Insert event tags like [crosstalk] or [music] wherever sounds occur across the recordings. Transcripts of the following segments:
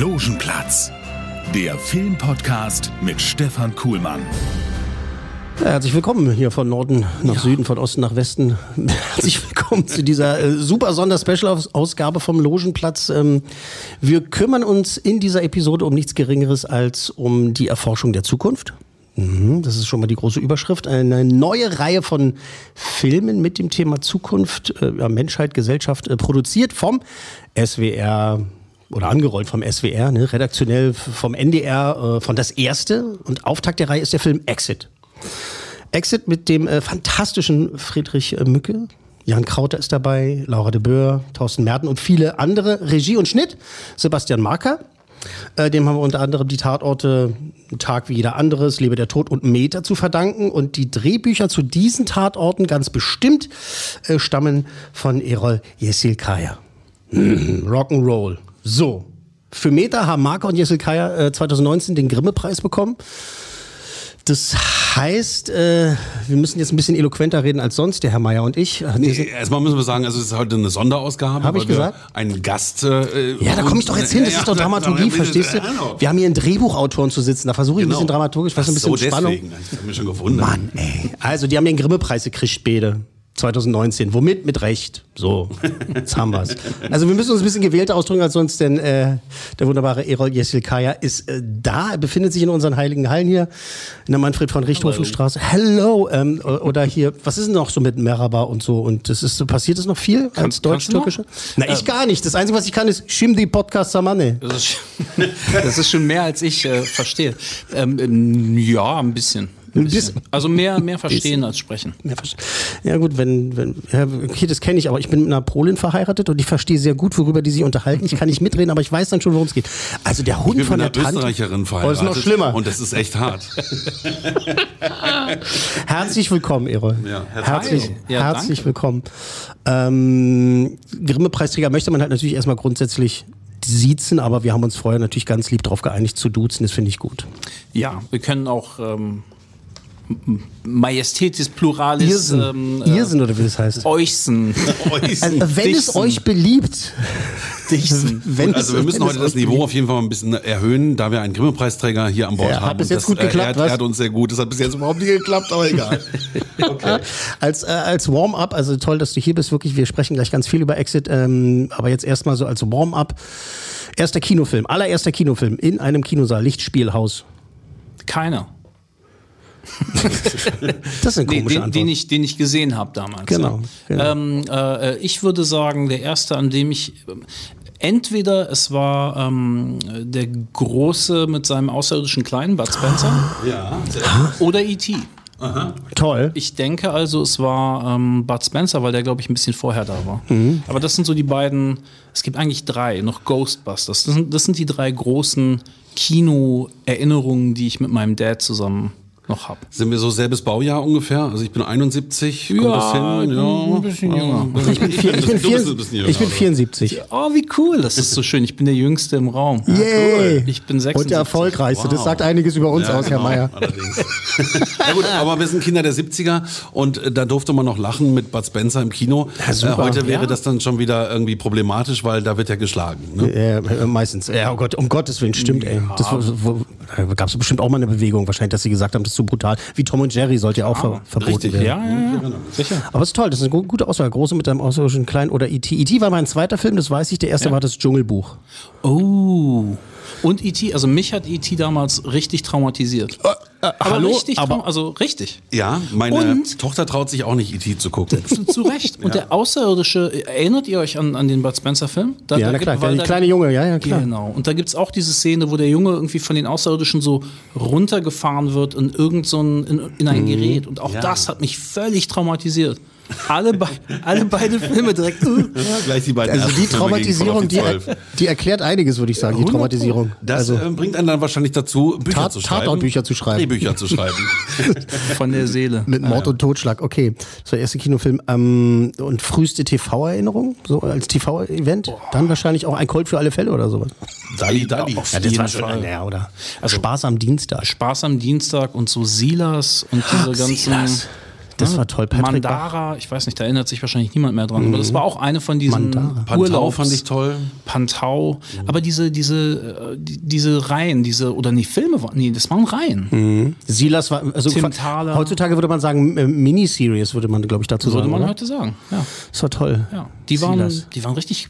Logenplatz, der Filmpodcast mit Stefan Kuhlmann. Ja, herzlich willkommen hier von Norden nach Süden, von Osten nach Westen. [laughs] Herzlich willkommen zu dieser äh, super Sonder-Special-Ausgabe vom Logenplatz. Ähm, wir kümmern uns in dieser Episode um nichts Geringeres als um die Erforschung der Zukunft. Mhm, Das ist schon mal die große Überschrift. Eine neue Reihe von Filmen mit dem Thema Zukunft, äh, ja, Menschheit, Gesellschaft, äh, produziert vom SWR oder angerollt vom SWR, ne, redaktionell vom NDR, äh, von das erste. Und Auftakt der Reihe ist der Film Exit. Exit mit dem äh, fantastischen Friedrich äh, Mücke. Jan Krauter ist dabei, Laura de Boer, Thorsten Merten und viele andere. Regie und Schnitt Sebastian Marker. Äh, dem haben wir unter anderem die Tatorte Tag wie jeder anderes, Lebe der Tod und Meter zu verdanken. Und die Drehbücher zu diesen Tatorten ganz bestimmt äh, stammen von Erol Yesilkaya. Mhm, Rock'n'Roll. So. Für Meter haben Marker und Yesilkaya äh, 2019 den Grimme-Preis bekommen. Das heißt, äh, wir müssen jetzt ein bisschen eloquenter reden als sonst, der Herr Meier und ich. Sind- Erstmal müssen wir sagen, also es ist heute eine Sonderausgabe. Hab ich gesagt? Einen Gast. Äh, ja, da komme ich doch jetzt hin, das ist doch Dramaturgie, verstehst du? Wir haben hier einen Drehbuchautoren zu sitzen, da versuche ich ein bisschen dramaturgisch, was ein bisschen Genau. so, Spannung. deswegen. Ich habe mich schon gewundert. Mann, ey. Also, die haben den Grimme-Preis gekriegt, Bede. 2019. Womit? Mit Recht. So, jetzt haben wir's. Also wir müssen uns ein bisschen gewählter ausdrücken als sonst, denn äh, der wunderbare Erol Yesilkaya ist äh, da, er befindet sich in unseren heiligen Hallen hier in der Manfred von Richthofenstraße. Hello. Ähm, oder hier, was ist denn noch so mit Merhaba und so? Und das ist, passiert das noch viel als du Deutsch-Türkische? Na, ich gar nicht. Das Einzige, was ich kann, ist Shimdi Podcast Samane. Das ist, [laughs] das ist schon mehr, als ich äh, verstehe. Ähm, ähm, ja, ein bisschen. Ein bisschen. Also mehr, mehr verstehen als sprechen. Ja, verste- ja gut, wenn, wenn ja, okay, das kenne ich, aber ich bin mit einer Polin verheiratet und ich verstehe sehr gut, worüber die sich unterhalten. Ich kann nicht mitreden, aber ich weiß dann schon, worum es geht. Also der Hund Ich bin von mit der einer Tante. Österreicherin Oh, verheiratet. das ist noch schlimmer. Und das ist echt hart. [laughs] Herzlich willkommen, Erol. Ja, herzlich herzlich, willkommen. Ja, herzlich willkommen. Ähm, Grimme-Preisträger möchte man halt natürlich erstmal grundsätzlich siezen, aber wir haben uns vorher natürlich ganz lieb darauf geeinigt zu duzen. Das finde ich gut. Ja, wir können auch ähm, Majestätis Pluralis Irrsinn. ähm, Irrsinn oder wie das heißt. Euchsen. [laughs] Also, wenn es Dichten. euch beliebt. [laughs] Wenn Also es- wir müssen wenn es heute das Niveau beliebt. auf jeden Fall mal ein bisschen erhöhen, da wir einen Grimme-Preisträger hier an Bord Ja, hat haben. bis Und jetzt gut äh, geklappt, er, hat- was? er hat uns sehr gut. Das hat bis jetzt überhaupt nicht geklappt, aber egal. [laughs] Als, äh, als Warm-up, also toll, dass du hier bist, wirklich. Wir sprechen gleich ganz viel über Exit, ähm, aber jetzt erstmal so als Warm-up. Erster Kinofilm, allererster Kinofilm in einem Kinosaal, Lichtspielhaus. Keiner. [laughs] Das ist eine Nee, komische den, Antwort. den, ich, den ich gesehen habe damals. Genau, ja. genau. Ähm, äh, ich würde sagen, der erste, an dem ich. Entweder es war ähm, der Große mit seinem außerirdischen Kleinen, Bud Spencer, ja, oder E.T. Toll. Ich denke also, es war ähm, Bud Spencer, weil der, glaube ich, ein bisschen vorher da war. Aber das sind so die beiden, es gibt eigentlich drei, noch Ghostbusters. Das sind, das sind die drei großen Kino-Erinnerungen, die ich mit meinem Dad zusammen noch habe. Sind wir so selbes Baujahr ungefähr? Also ich bin 71, kommt das hin? Ja, ein bisschen jünger. Ich bin, [laughs] vier, ich bin, vier, bist ein bisschen jünger, ich bin oder? 74. Oh, wie cool. Das ist so schön. Ich bin der Jüngste im Raum. Yay. Ich bin 76. Und der erfolgreichste. Das Wow. sagt einiges über uns Ja, aus, Herr genau, Meier. Allerdings. [laughs] ja gut, aber wir sind Kinder der 70er und äh, da durfte man noch lachen mit Bud Spencer im Kino. Ja, super. Äh, heute wäre Ja. das dann schon wieder irgendwie problematisch, weil da wird ja geschlagen. Ne? Äh, meistens. Ja, oh Gott, um Gottes Willen, stimmt, ey. Das gab es bestimmt auch mal eine Bewegung, wahrscheinlich, dass sie gesagt haben, das zu brutal. Wie Tom und Jerry sollte ja auch ver verboten richtig, werden. Ja, ja, ja. Sicher. Aber es ist toll, das ist eine gu- gute Auswahl. Große mit einem außerirdischen Kleinen oder E.T. E.T. war mein zweiter Film, das weiß ich. Der erste war das Dschungelbuch. Oh. Und E.T., also mich hat E.T. damals richtig traumatisiert. Aber Äh, hallo, richtig, aber- also richtig. Ja, meine Und- Tochter traut sich auch nicht, E.T. zu gucken. [laughs] Zu, Recht. Und der Außerirdische, erinnert ihr euch an, an den Bud Spencer-Film? Ja, da na gibt- klar, der da- kleine Junge, ja, ja, klar. Genau. Und da gibt es auch diese Szene, wo der Junge irgendwie von den Außerirdischen so runtergefahren wird in irgend so ein, in, in Mhm. ein Gerät. Und auch Ja. das hat mich völlig traumatisiert. Alle, be alle beide Filme direkt. Uh. Ja, gleich die beiden Also die Traumatisierung, die, 12. die erklärt einiges, würde ich sagen, die Traumatisierung. Das also, äh, bringt einen dann wahrscheinlich dazu, Bücher Tat- zu schreiben. Tatortbücher zu schreiben. Drehbücher zu schreiben. [laughs] Von der Seele. mit Mord und Totschlag, okay. Das war der erste Kinofilm. Ähm, und früheste TV-Erinnerung, so als TV-Event? Dann wahrscheinlich auch ein Colt für alle Fälle oder sowas. Dalli. auf Ja, das war schon, Fall. naja, oder? Spaß am Dienstag. Spaß am Dienstag und so Silas und diese ganzen. Silas. Das war toll. Patrick Bach. Mandara, ich weiß nicht, da erinnert sich wahrscheinlich niemand mehr dran, aber das war auch eine von diesen Mandara. Pantau Urlaubs fand ich toll. Pantau, aber diese, diese, äh, die, diese Reihen, diese, oder nee, Filme waren, nee, das waren Reihen. Silas war, also Tim Thaler. heutzutage würde man sagen, äh, Miniseries würde man, glaube ich, dazu Würde sagen. man oder? heute sagen. Ja. Das war toll. ja. Die, waren, Silas. die waren richtig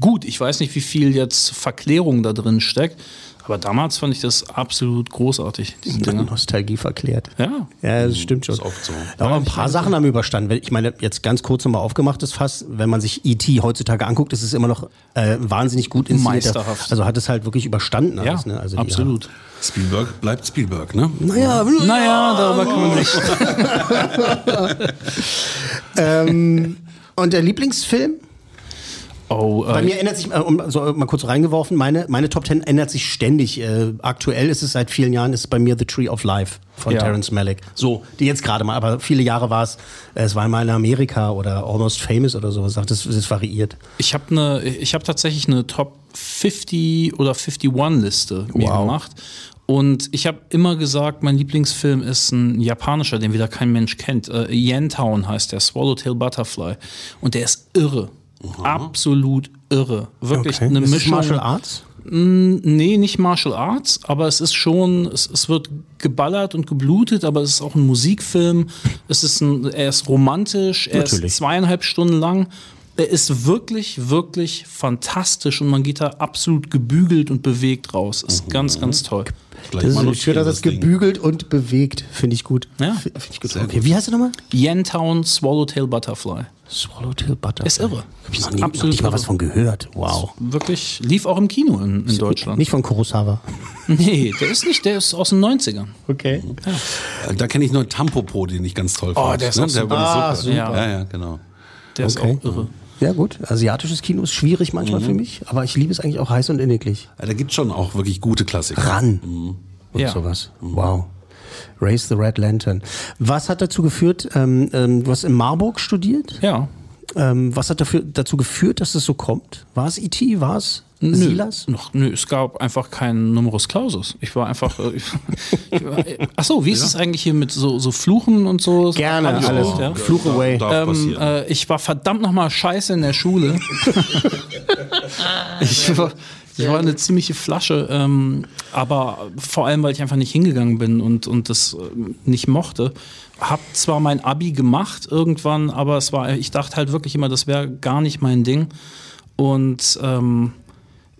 gut. Ich weiß nicht, wie viel jetzt Verklärung da drin steckt, aber damals fand ich das absolut großartig, diese. Nostalgie verklärt. Ja. Ja, das stimmt schon. Ist oft so. Aber ein paar Sachen haben überstanden. Weil Ich meine, jetzt ganz kurz nochmal aufgemachtes Fass, wenn man sich E.T. heutzutage anguckt, ist es immer noch äh, wahnsinnig gut inszeniert. Meisterhaft. Also hat es halt wirklich überstanden Ja, alles. Ne? Also die- absolut. Spielberg bleibt Spielberg, ne? Naja, Naja, darüber kann man nicht. [laughs] ähm, und der Lieblingsfilm? Oh, Bei äh, mir ändert sich, äh, um so mal kurz reingeworfen, meine, meine Top Ten ändert sich ständig. Äh, aktuell ist es seit vielen Jahren, ist es bei mir The Tree of Life von Ja. Terrence Malick. So, die jetzt gerade mal, aber viele Jahre war es, äh, es war mal in Amerika oder Almost Famous oder sowas. Das, das variiert. Ich habe ne, ich hab tatsächlich eine Top 50 oder 51-Liste mir Wow. gemacht. Und ich habe immer gesagt, mein Lieblingsfilm ist ein japanischer, den wieder kein Mensch kennt. Äh, Yantown heißt der, Swallowtail Butterfly. Und der ist irre. Absolut irre. Wirklich eine ist Mischung. Martial Arts? Nee, nicht Martial Arts, aber es ist schon, es, es wird geballert und geblutet, aber es ist auch ein Musikfilm. Es ist ein, er ist romantisch, er Natürlich. ist zweieinhalb Stunden lang. Er ist wirklich, wirklich fantastisch und man geht da absolut gebügelt und bewegt raus. Ist ganz, ganz toll. Gleich Das ist schön, dass das Ding. gebügelt und bewegt. Finde ich gut. Ja. Finde ich gut. Okay, wie heißt der nochmal? Yentown Swallowtail Butterfly. Swallowtail Butterfly. Ist irre. Hab ich noch, nie, noch Absolut nicht mal was von gehört. Wow. Wirklich, lief auch im Kino in, in Deutschland. Nicht von Kurosawa. [laughs] Nee, der ist nicht, der ist aus den 90ern. Okay. Äh, Da kenne ich nur Tampopo, den ich ganz toll Oh, fand. der ist ne? auch super. war Ah, super. super. Ja, ja, genau. Der ist Okay. auch irre. Ja gut, asiatisches Kino ist schwierig manchmal für mich, aber ich liebe es eigentlich auch heiß und inniglich. Ja, da gibt es schon auch wirklich gute Klassiker. Ran und Ja. sowas. Wow. Raise the Red Lantern. Was hat dazu geführt, ähm, ähm, du hast in Marburg studiert? Ja. Ähm, was hat dafür, dazu geführt, dass es so kommt? War es E.T., war es Silas? Noch, nö, es gab einfach keinen Numerus Clausus. Ich war einfach. Äh, ich, [laughs] ich war, äh, achso, wie ist es eigentlich hier mit so, so Fluchen und so? Gerne, alles. auch, ja. Fluch away. Ähm, äh, ich war verdammt nochmal scheiße in der Schule. [laughs] ich, war, ich war eine ziemliche Flasche, ähm, aber vor allem, weil ich einfach nicht hingegangen bin und, und das äh, nicht mochte. Hab zwar mein Abi gemacht irgendwann, aber es war, ich dachte halt wirklich immer, das wäre gar nicht mein Ding. Und ähm,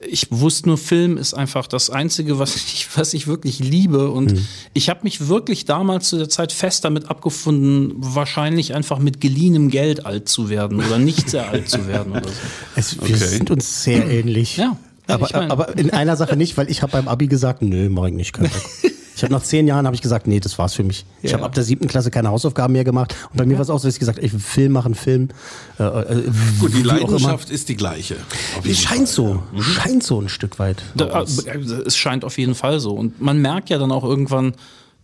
ich wusste nur, Film ist einfach das Einzige, was [laughs] ich, was ich wirklich liebe. Und ich habe mich wirklich damals zu der Zeit fest damit abgefunden, wahrscheinlich einfach mit geliehenem Geld alt zu werden oder nicht sehr alt zu werden oder so. [laughs] Es, wir sind uns sehr ähnlich. Ja. Ja, aber, ich mein- aber in einer Sache nicht, weil ich habe beim Abi gesagt, nö, mach ich nicht. Bock. [laughs] Ich habe nach zehn Jahren habe ich gesagt, nee, das war's für mich. Ich Ja. habe ab der siebten Klasse keine Hausaufgaben mehr gemacht. Und bei mir war es auch so, dass ich gesagt habe, ich will Film machen, Film. Äh, äh, Gut, die. Leidenschaft ist die gleiche. Es scheint so, Mhm. scheint so ein Stück weit. Da, äh, es scheint auf jeden Fall so. Und man merkt ja dann auch irgendwann,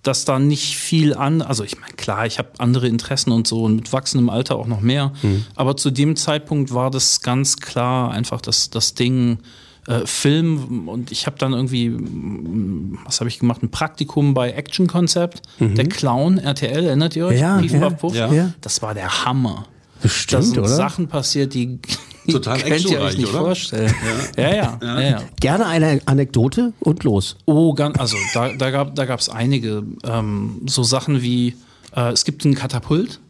dass da nicht viel an, also ich meine, klar, ich habe andere Interessen und so und mit wachsendem Alter auch noch mehr. Aber zu dem Zeitpunkt war das ganz klar einfach das, das Ding. Äh, Film und ich habe dann irgendwie, was habe ich gemacht? Ein Praktikum bei Action Concept, der Clown RTL, erinnert ihr euch? Ja, ja, ja. Das war der Hammer. Bestimmt, da sind oder? Sachen passiert, die, die [laughs] Total könnt ihr euch actionreich, nicht oder? vorstellen. Ja, ja, ja. ja, Gerne eine Anekdote und los. Oh, ganz, also da, da gab da gab's einige ähm, so Sachen wie äh, es gibt ein Katapult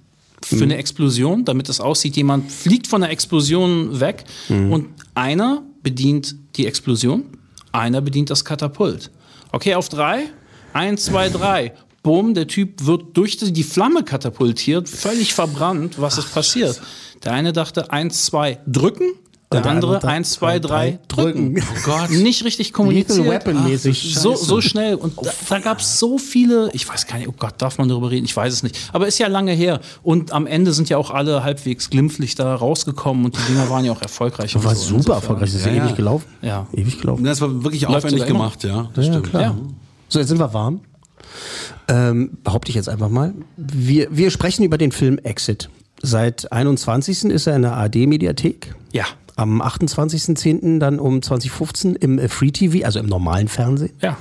für eine Explosion, damit es aussieht, jemand fliegt von der Explosion weg und einer bedient die Explosion, einer bedient das Katapult. Okay, auf drei, eins, zwei, drei. Bumm, der Typ wird durch die Flamme katapultiert, völlig verbrannt. Was ist passiert? Der eine dachte, eins, zwei, drücken. Der, der andere andere eins, zwei, drei, drücken. drücken. Oh [laughs] Gott. Nicht richtig kommuniziert. Lethal Weapon mäßig. so, so schnell. Und da, da gab es so viele, ich weiß gar nicht, oh Gott, darf man darüber reden? Ich weiß es nicht. Aber ist ja lange her. Und am Ende sind ja auch alle halbwegs glimpflich da rausgekommen und die Dinger waren ja auch erfolgreich. und War so. super Insofern- erfolgreich. Das ist ja, Ja, ja. ewig gelaufen. Ja. Ewig gelaufen. Das war wirklich Läuft aufwendig gemacht, ja. Das Ja, stimmt. klar. So, jetzt sind wir warm. Ähm, behaupte ich jetzt einfach mal. Wir, wir sprechen über den Film Exit. Seit 21. ist er in der ARD-Mediathek. Ja. Am 28.10. dann um 2015 im äh, Free TV, also im normalen Fernsehen. Ja.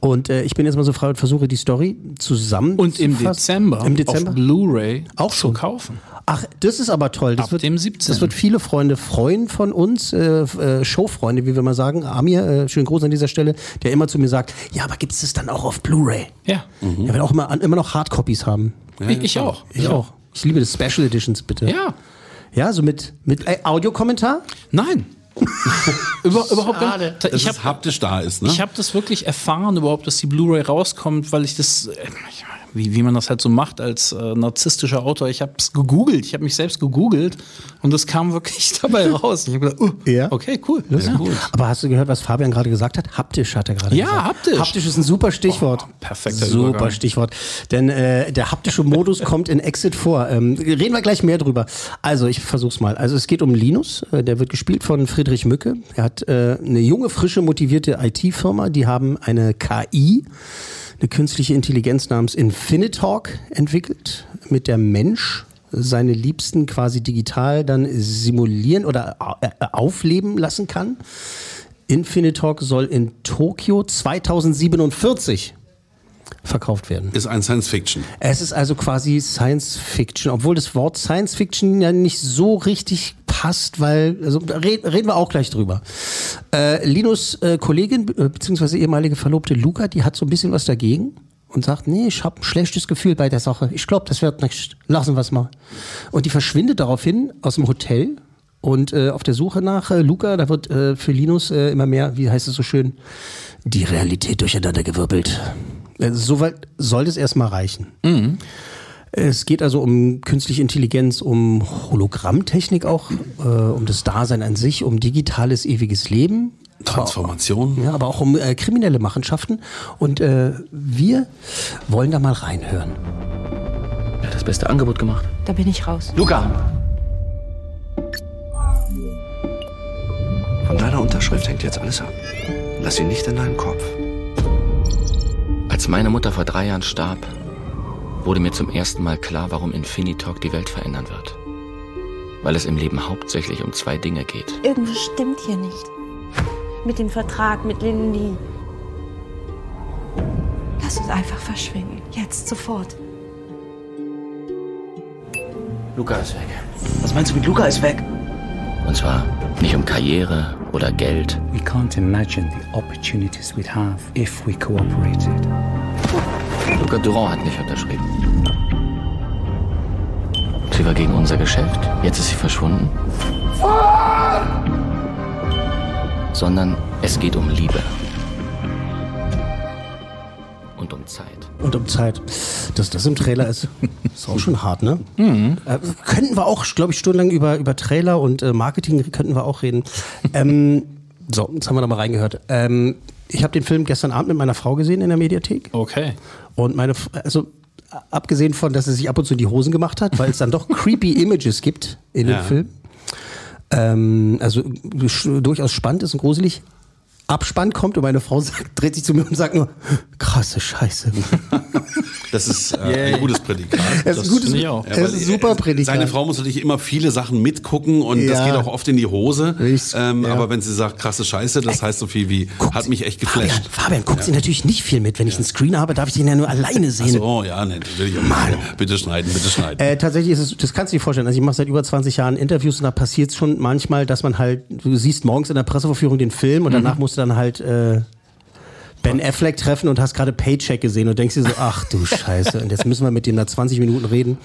Und äh, ich bin jetzt mal so frei und versuche die Story zusammen Und im Dezember, Im Dezember? auf Blu-ray Auch zu schon. kaufen. Ach, das ist aber toll. Das Ab wird, dem 17.. Das wird viele Freunde freuen von uns, äh, äh, Showfreunde, wie wir mal sagen. Amir, äh, schönen Gruß an dieser Stelle, der immer zu mir sagt, ja, aber gibt es das dann auch auf Blu-ray? Ja. Er will auch immer, immer noch Hardcopies haben. ich, ich auch. Ich auch. Ich liebe das Special Editions, bitte. Ja. Ja, so mit, mit äh, Audiokommentar? Nein. [laughs] Über, überhaupt gar nicht. Ich es habe haptisch da ist, ne? Ich habe das wirklich erfahren überhaupt, dass die Blu-ray rauskommt, weil ich das, äh, wie, wie man das halt so macht als äh, narzisstischer Autor, ich habe es gegoogelt, ich habe mich selbst gegoogelt und das kam wirklich [laughs] dabei raus. Ich habe gedacht, uh, Ja. okay, cool. Das ist ja. gut. Aber hast du gehört, was Fabian gerade gesagt hat? Haptisch hat er gerade Ja, gesagt. haptisch. Haptisch ist ein super Stichwort. Oh, perfekter Super Übergang. Stichwort. Denn äh, der haptische Modus [laughs] kommt in Exit vor. Ähm, reden wir gleich mehr drüber. Also, ich versuch's mal. Also, es geht um Linus. Äh, der wird gespielt von Friedrich Mücke. Er hat äh, eine junge, frische, motivierte IT-Firma. Die haben eine KI, eine künstliche Intelligenz namens Infinitalk entwickelt, mit der Mensch seine Liebsten quasi digital dann simulieren oder äh, aufleben lassen kann. Infinitalk soll in Tokio 2047 verkauft werden. ist ein Science Fiction. Es ist also quasi Science Fiction, obwohl das Wort Science Fiction ja nicht so richtig passt, weil, also red, reden wir auch gleich drüber. Äh, Linus äh, Kollegin, äh, beziehungsweise ehemalige Verlobte Luca, die hat so ein bisschen was dagegen und sagt, nee, ich habe ein schlechtes Gefühl bei der Sache. Ich glaube, das wird nicht. Lassen wir es mal. Und die verschwindet daraufhin aus dem Hotel und äh, auf der Suche nach äh, Luca, da wird äh, für Linus äh, immer mehr, wie heißt es so schön, die Realität durcheinandergewirbelt. Äh, Soweit soll es erstmal reichen. Es geht also um künstliche Intelligenz, um Hologrammtechnik auch, äh, um das Dasein an sich, um digitales ewiges Leben. Transformation. Ja, aber auch um äh, kriminelle Machenschaften. Und äh, wir wollen da mal reinhören. Er hat das beste Angebot gemacht. Da bin ich raus. Luca! Von deiner Unterschrift hängt jetzt alles ab. Lass sie nicht in deinen Kopf. Als meine Mutter vor drei Jahren starb, wurde mir zum ersten Mal klar, warum Infinitalk die Welt verändern wird. Weil es im Leben hauptsächlich um zwei Dinge geht. Irgendwas stimmt hier nicht. Mit dem Vertrag mit Lindy. Lass uns einfach verschwinden. Jetzt, sofort. Luca ist weg. Was meinst du mit Luca ist weg? Und zwar nicht um Karriere oder Geld, We can't imagine the opportunities we'd have if we cooperated. Luca Durand hat nicht unterschrieben. Sie war gegen unser Geschäft. Jetzt ist sie verschwunden. Sondern es geht um Liebe. Und um Zeit. Und um Zeit. Dass das im Trailer ist, ist auch schon hart, ne? Äh, könnten wir auch, glaube ich, stundenlang über, über Trailer und äh, Marketing könnten wir auch reden. ähm, so, jetzt haben wir da mal reingehört. Ähm, ich habe den Film gestern Abend mit meiner Frau gesehen in der Mediathek. Okay. Und meine, also abgesehen von, dass sie sich ab und zu in die Hosen gemacht hat, weil es dann doch [laughs] creepy Images gibt in Ja. dem Film. Ähm, also durchaus spannend ist und gruselig. Abspann kommt und meine Frau sagt, dreht sich zu mir und sagt nur, krasse Scheiße. Das ist äh, ein gutes Prädikat. Es ist ein gutes, ich auch. es ist ein super Prädikat. Seine Frau muss natürlich immer viele Sachen mitgucken und das Ja. geht auch oft in die Hose. Ich- Ähm, ja. Aber wenn sie sagt, krasse Scheiße, das heißt so viel wie, hat mich echt Fabian, geflasht. Fabian guckt sie natürlich nicht viel mit. Wenn ich einen Screen habe, darf ich den ja nur alleine sehen. So, ja, natürlich. Bitte schneiden, bitte schneiden. Äh, tatsächlich ist es, das kannst du dir vorstellen. Also ich mache seit über 20 Jahren Interviews und da passiert es schon manchmal, dass man halt, du siehst morgens in der Presseverführung den Film und danach musst dann halt äh, Ben Affleck treffen und hast gerade Paycheck gesehen und denkst dir so, ach du [laughs] Scheiße, und jetzt müssen wir mit dem da 20 Minuten reden.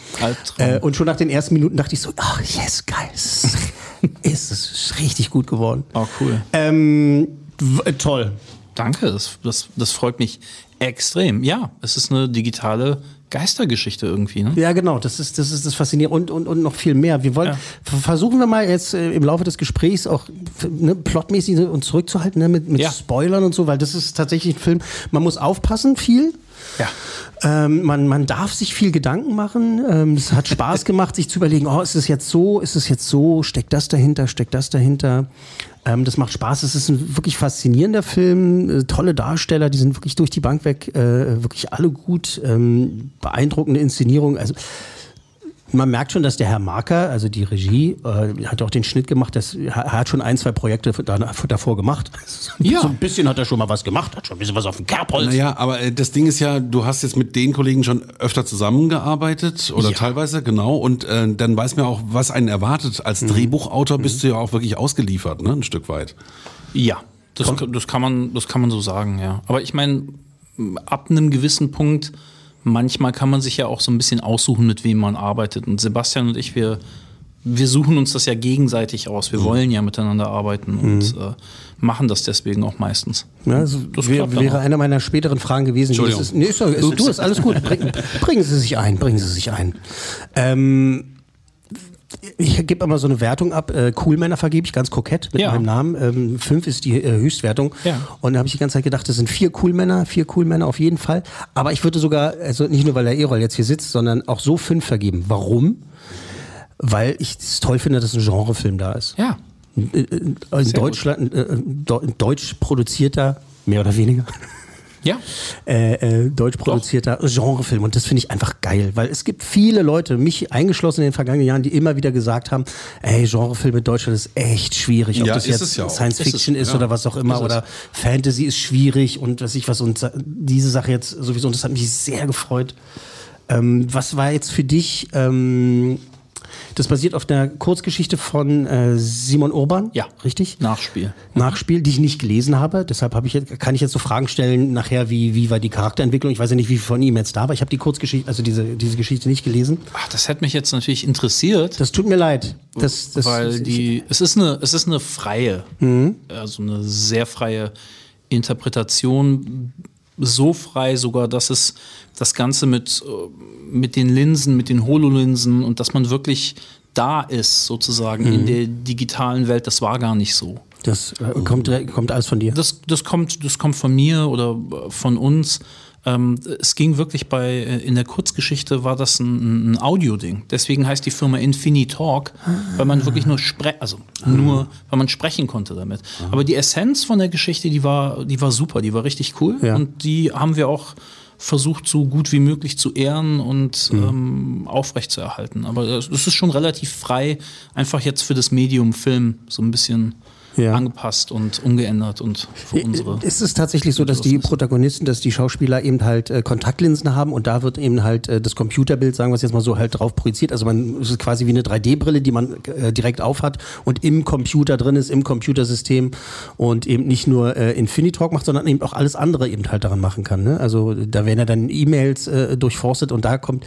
Äh, und schon nach den ersten Minuten dachte ich so, ach yes, geil, es ist, [laughs] es richtig gut geworden. Oh, cool. Ähm, w- toll. Danke, das, das, das freut mich extrem. Ja, es ist eine digitale Geistergeschichte irgendwie, ne? Ja, genau, das ist das, ist das Faszinierende und, und, und noch viel mehr. Wir wollen, versuchen wir mal jetzt äh, im Laufe des Gesprächs auch ne, plotmäßig uns zurückzuhalten ne, mit, mit Ja. Spoilern und so, weil das ist tatsächlich ein Film, man muss aufpassen viel. Ja. Ähm, man, man darf sich viel Gedanken machen. Ähm, es hat Spaß [laughs] gemacht, sich zu überlegen, oh, ist es jetzt so, ist es jetzt so, steckt das dahinter, steckt das dahinter. Ähm, das macht Spaß. Es ist ein wirklich faszinierender Film, äh, tolle Darsteller, die sind wirklich durch die Bank weg, äh, wirklich alle gut, ähm, beeindruckende Inszenierung. Also man merkt schon, dass der Herr Marker, also die Regie, äh, hat auch den Schnitt gemacht, das, er hat schon ein, zwei Projekte da- davor gemacht. [laughs] Ja. So ein bisschen hat er schon mal was gemacht, hat schon ein bisschen was auf dem Kerbholz. Naja, aber äh, das Ding ist ja, du hast jetzt mit den Kollegen schon öfter zusammengearbeitet oder teilweise, genau. Und äh, dann weiß man auch, was einen erwartet. Als Mhm. Drehbuchautor bist du ja auch wirklich ausgeliefert, ne? Ein Stück weit. Ja, das, das, kann man, das kann man so sagen, ja. Aber ich meine, ab einem gewissen Punkt, manchmal kann man sich ja auch so ein bisschen aussuchen, mit wem man arbeitet. Und Sebastian und ich, wir, wir suchen uns das ja gegenseitig aus. Mhm. Wir wollen ja miteinander arbeiten und äh, machen das deswegen auch meistens. Ja, also Das wär, wäre auch. eine meiner späteren Fragen gewesen. Entschuldigung. ist es- nee, ist, doch- ist, du, ist alles gut. Bring, bringen Sie sich ein, bringen Sie sich ein. Ähm, ich gebe immer so eine Wertung ab. Äh, Coolmänner vergebe ich ganz kokett mit Ja. meinem Namen. Ähm, fünf ist die äh, Höchstwertung. Ja. Und da habe ich die ganze Zeit gedacht, das sind vier Coolmänner, vier Coolmänner auf jeden Fall. Aber ich würde sogar, also nicht nur, weil der Erol jetzt hier sitzt, sondern auch so fünf vergeben. Warum? Weil ich es toll finde, dass ein Genrefilm da ist. Ja. In, in, in Deutschland, äh, ein Deu- ein deutsch produzierter, mehr oder weniger. Ja. Äh, äh, deutsch produzierter Genrefilm und das finde ich einfach geil, weil es gibt viele Leute, mich eingeschlossen in den vergangenen Jahren, die immer wieder gesagt haben, ey, Genrefilm in Deutschland ist echt schwierig, ob Ja, das ist jetzt ja. Science Ist Fiction es, ist oder was auch immer Ist oder Fantasy ist schwierig und was ich was und diese Sache jetzt sowieso und das hat mich sehr gefreut. Ähm, was war jetzt für dich ähm, das basiert auf der Kurzgeschichte von äh, Simon Urban. Ja. Richtig? Nachspiel. Nachspiel, die ich nicht gelesen habe. Deshalb habe ich jetzt, kann ich jetzt so Fragen stellen nachher, wie, wie war die Charakterentwicklung. Ich weiß ja nicht, wie viel von ihm jetzt da war. Ich habe die Kurzgeschichte, also diese, diese Geschichte nicht gelesen. Ach, das hätte mich jetzt natürlich interessiert. Das tut mir leid. Das, das, weil die, es ist eine, es ist eine freie, also eine sehr freie Interpretation, so frei sogar, dass es das Ganze mit, äh, mit den Linsen, mit den HoloLinsen und dass man wirklich da ist, sozusagen in der digitalen Welt, das war gar nicht so. das äh, kommt, kommt alles von dir. Das, das, kommt, das kommt von mir oder äh, von uns. Ähm, es ging wirklich bei, äh, in der Kurzgeschichte war das ein, ein Audio-Ding. Deswegen heißt die Firma Infinitalk, weil man wirklich nur spre also nur, weil man sprechen konnte damit. Aber die Essenz von der Geschichte, die war, die war super, die war richtig cool. Ja. Und die haben wir auch versucht, so gut wie möglich zu ehren und ähm, aufrechtzuerhalten. Aber es es ist schon relativ frei, einfach jetzt für das Medium Film so ein bisschen Ja. angepasst und umgeändert und für unsere. Ist es tatsächlich so, dass die Protagonisten, dass die Schauspieler eben halt äh, Kontaktlinsen haben und da wird eben halt äh, das Computerbild, sagen wir es jetzt mal so, halt drauf projiziert. Also man es ist quasi wie eine 3D-Brille, die man äh, direkt aufhat und im Computer drin ist, im Computersystem und eben nicht nur äh, Infinitalk macht, sondern eben auch alles andere eben halt daran machen kann. Ne? Also da werden ja dann E-Mails äh, durchforstet und da kommt,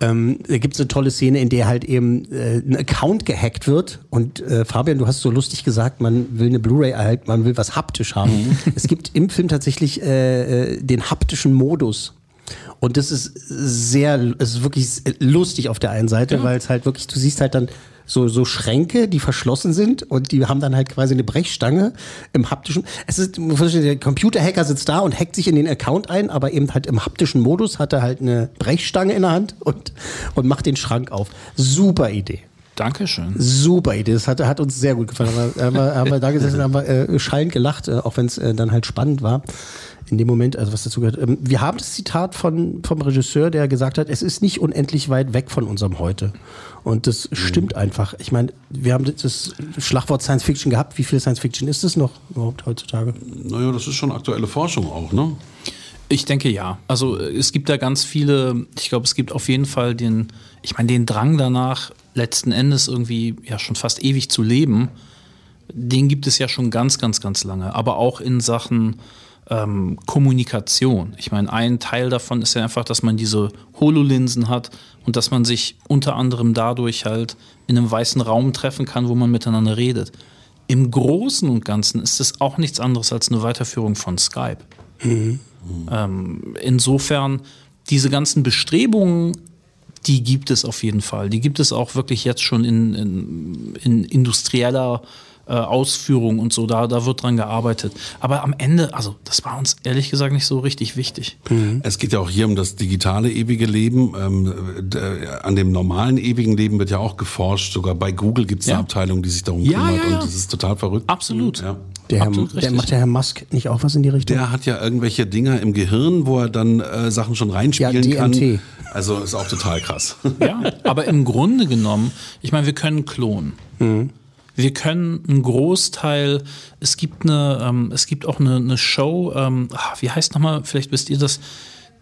ähm, da gibt es eine tolle Szene, in der halt eben äh, ein Account gehackt wird und äh, Fabian, du hast so lustig gesagt, man will eine Blu-ray erhalten, man will was haptisch haben. [laughs] es gibt im Film tatsächlich äh, äh, den haptischen Modus. Und das ist sehr, es ist wirklich lustig auf der einen Seite, weil es halt wirklich, du siehst halt dann so, so Schränke, die verschlossen sind und die haben dann halt quasi eine Brechstange im haptischen. Es ist, der Computerhacker sitzt da und hackt sich in den Account ein, aber eben halt im haptischen Modus hat er halt eine Brechstange in der Hand und, und macht den Schrank auf. Super Idee. Dankeschön. Super Idee, das hat, hat uns sehr gut gefallen. Haben wir, haben wir, haben wir da gesessen, haben wir äh, schallend gelacht, äh, auch wenn es äh, dann halt spannend war. In dem Moment, also was dazu gehört. Ähm, wir haben das Zitat von, vom Regisseur, der gesagt hat, es ist nicht unendlich weit weg von unserem Heute. Und das stimmt einfach. Ich meine, wir haben das Schlagwort Science Fiction gehabt. Wie viel Science Fiction ist es noch überhaupt heutzutage? Naja, das ist schon aktuelle Forschung auch, ne? Ich denke ja. Also äh, es gibt da ganz viele, ich glaube, es gibt auf jeden Fall den, ich meine, den Drang danach, letzten Endes irgendwie ja schon fast ewig zu leben, den gibt es ja schon ganz, ganz, ganz lange. Aber auch in Sachen ähm, Kommunikation. Ich meine, ein Teil davon ist ja einfach, dass man diese HoloLinsen hat und dass man sich unter anderem dadurch halt in einem weißen Raum treffen kann, wo man miteinander redet. Im Großen und Ganzen ist es auch nichts anderes als eine Weiterführung von Skype. Ähm, insofern diese ganzen Bestrebungen, die gibt es auf jeden Fall. Die gibt es auch wirklich jetzt schon in, in, in industrieller äh, Ausführung und so, da, da wird dran gearbeitet. Aber am Ende, also das war uns ehrlich gesagt nicht so richtig wichtig. Es geht ja auch hier um das digitale ewige Leben. Ähm, d- an dem normalen ewigen Leben wird ja auch geforscht. Sogar bei Google gibt es Ja. eine Abteilung, die sich darum Ja, kümmert. ja, ja. Und das ist total verrückt. Absolut. Ja. Der, Herr, der macht der Herr Musk nicht auch was in die Richtung? Der hat ja irgendwelche Dinger im Gehirn, wo er dann äh, Sachen schon reinspielen Ja, kann. DMT. Also ist auch total krass. Ja, aber im Grunde genommen, ich meine, wir können klonen. Wir können einen Großteil, es gibt eine, ähm, es gibt auch eine, eine Show, ähm, ah, wie heißt nochmal, vielleicht wisst ihr das,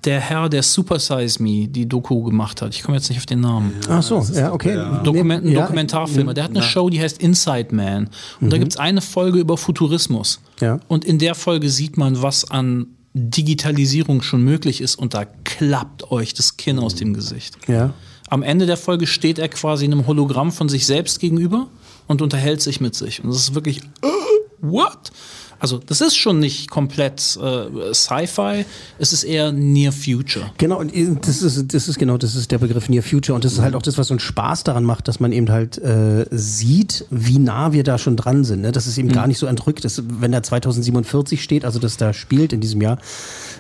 der Herr, der Super Size Me die Doku gemacht hat. Ich komme jetzt nicht auf den Namen. Ach so, ja, okay. Dokument, ein ja, Dokumentarfilmer. Der hat eine Show, die heißt Inside Man. Und da gibt es eine Folge über Futurismus. Ja. Und in der Folge sieht man, was an Digitalisierung schon möglich ist. Und da klappt euch das Kinn aus dem Gesicht. Ja. Am Ende der Folge steht er quasi einem Hologramm von sich selbst gegenüber und unterhält sich mit sich. Und das ist wirklich, äh, [gasps] what? Also das ist schon nicht komplett äh, Sci-Fi, es ist eher Near Future. Genau, und das ist, das ist genau, das ist der Begriff Near Future und das ist halt auch das, was so einen Spaß daran macht, dass man eben halt äh, sieht, wie nah wir da schon dran sind. Ne? Dass es eben gar nicht so entrückt ist. Wenn da 2047 steht, also das da spielt in diesem Jahr,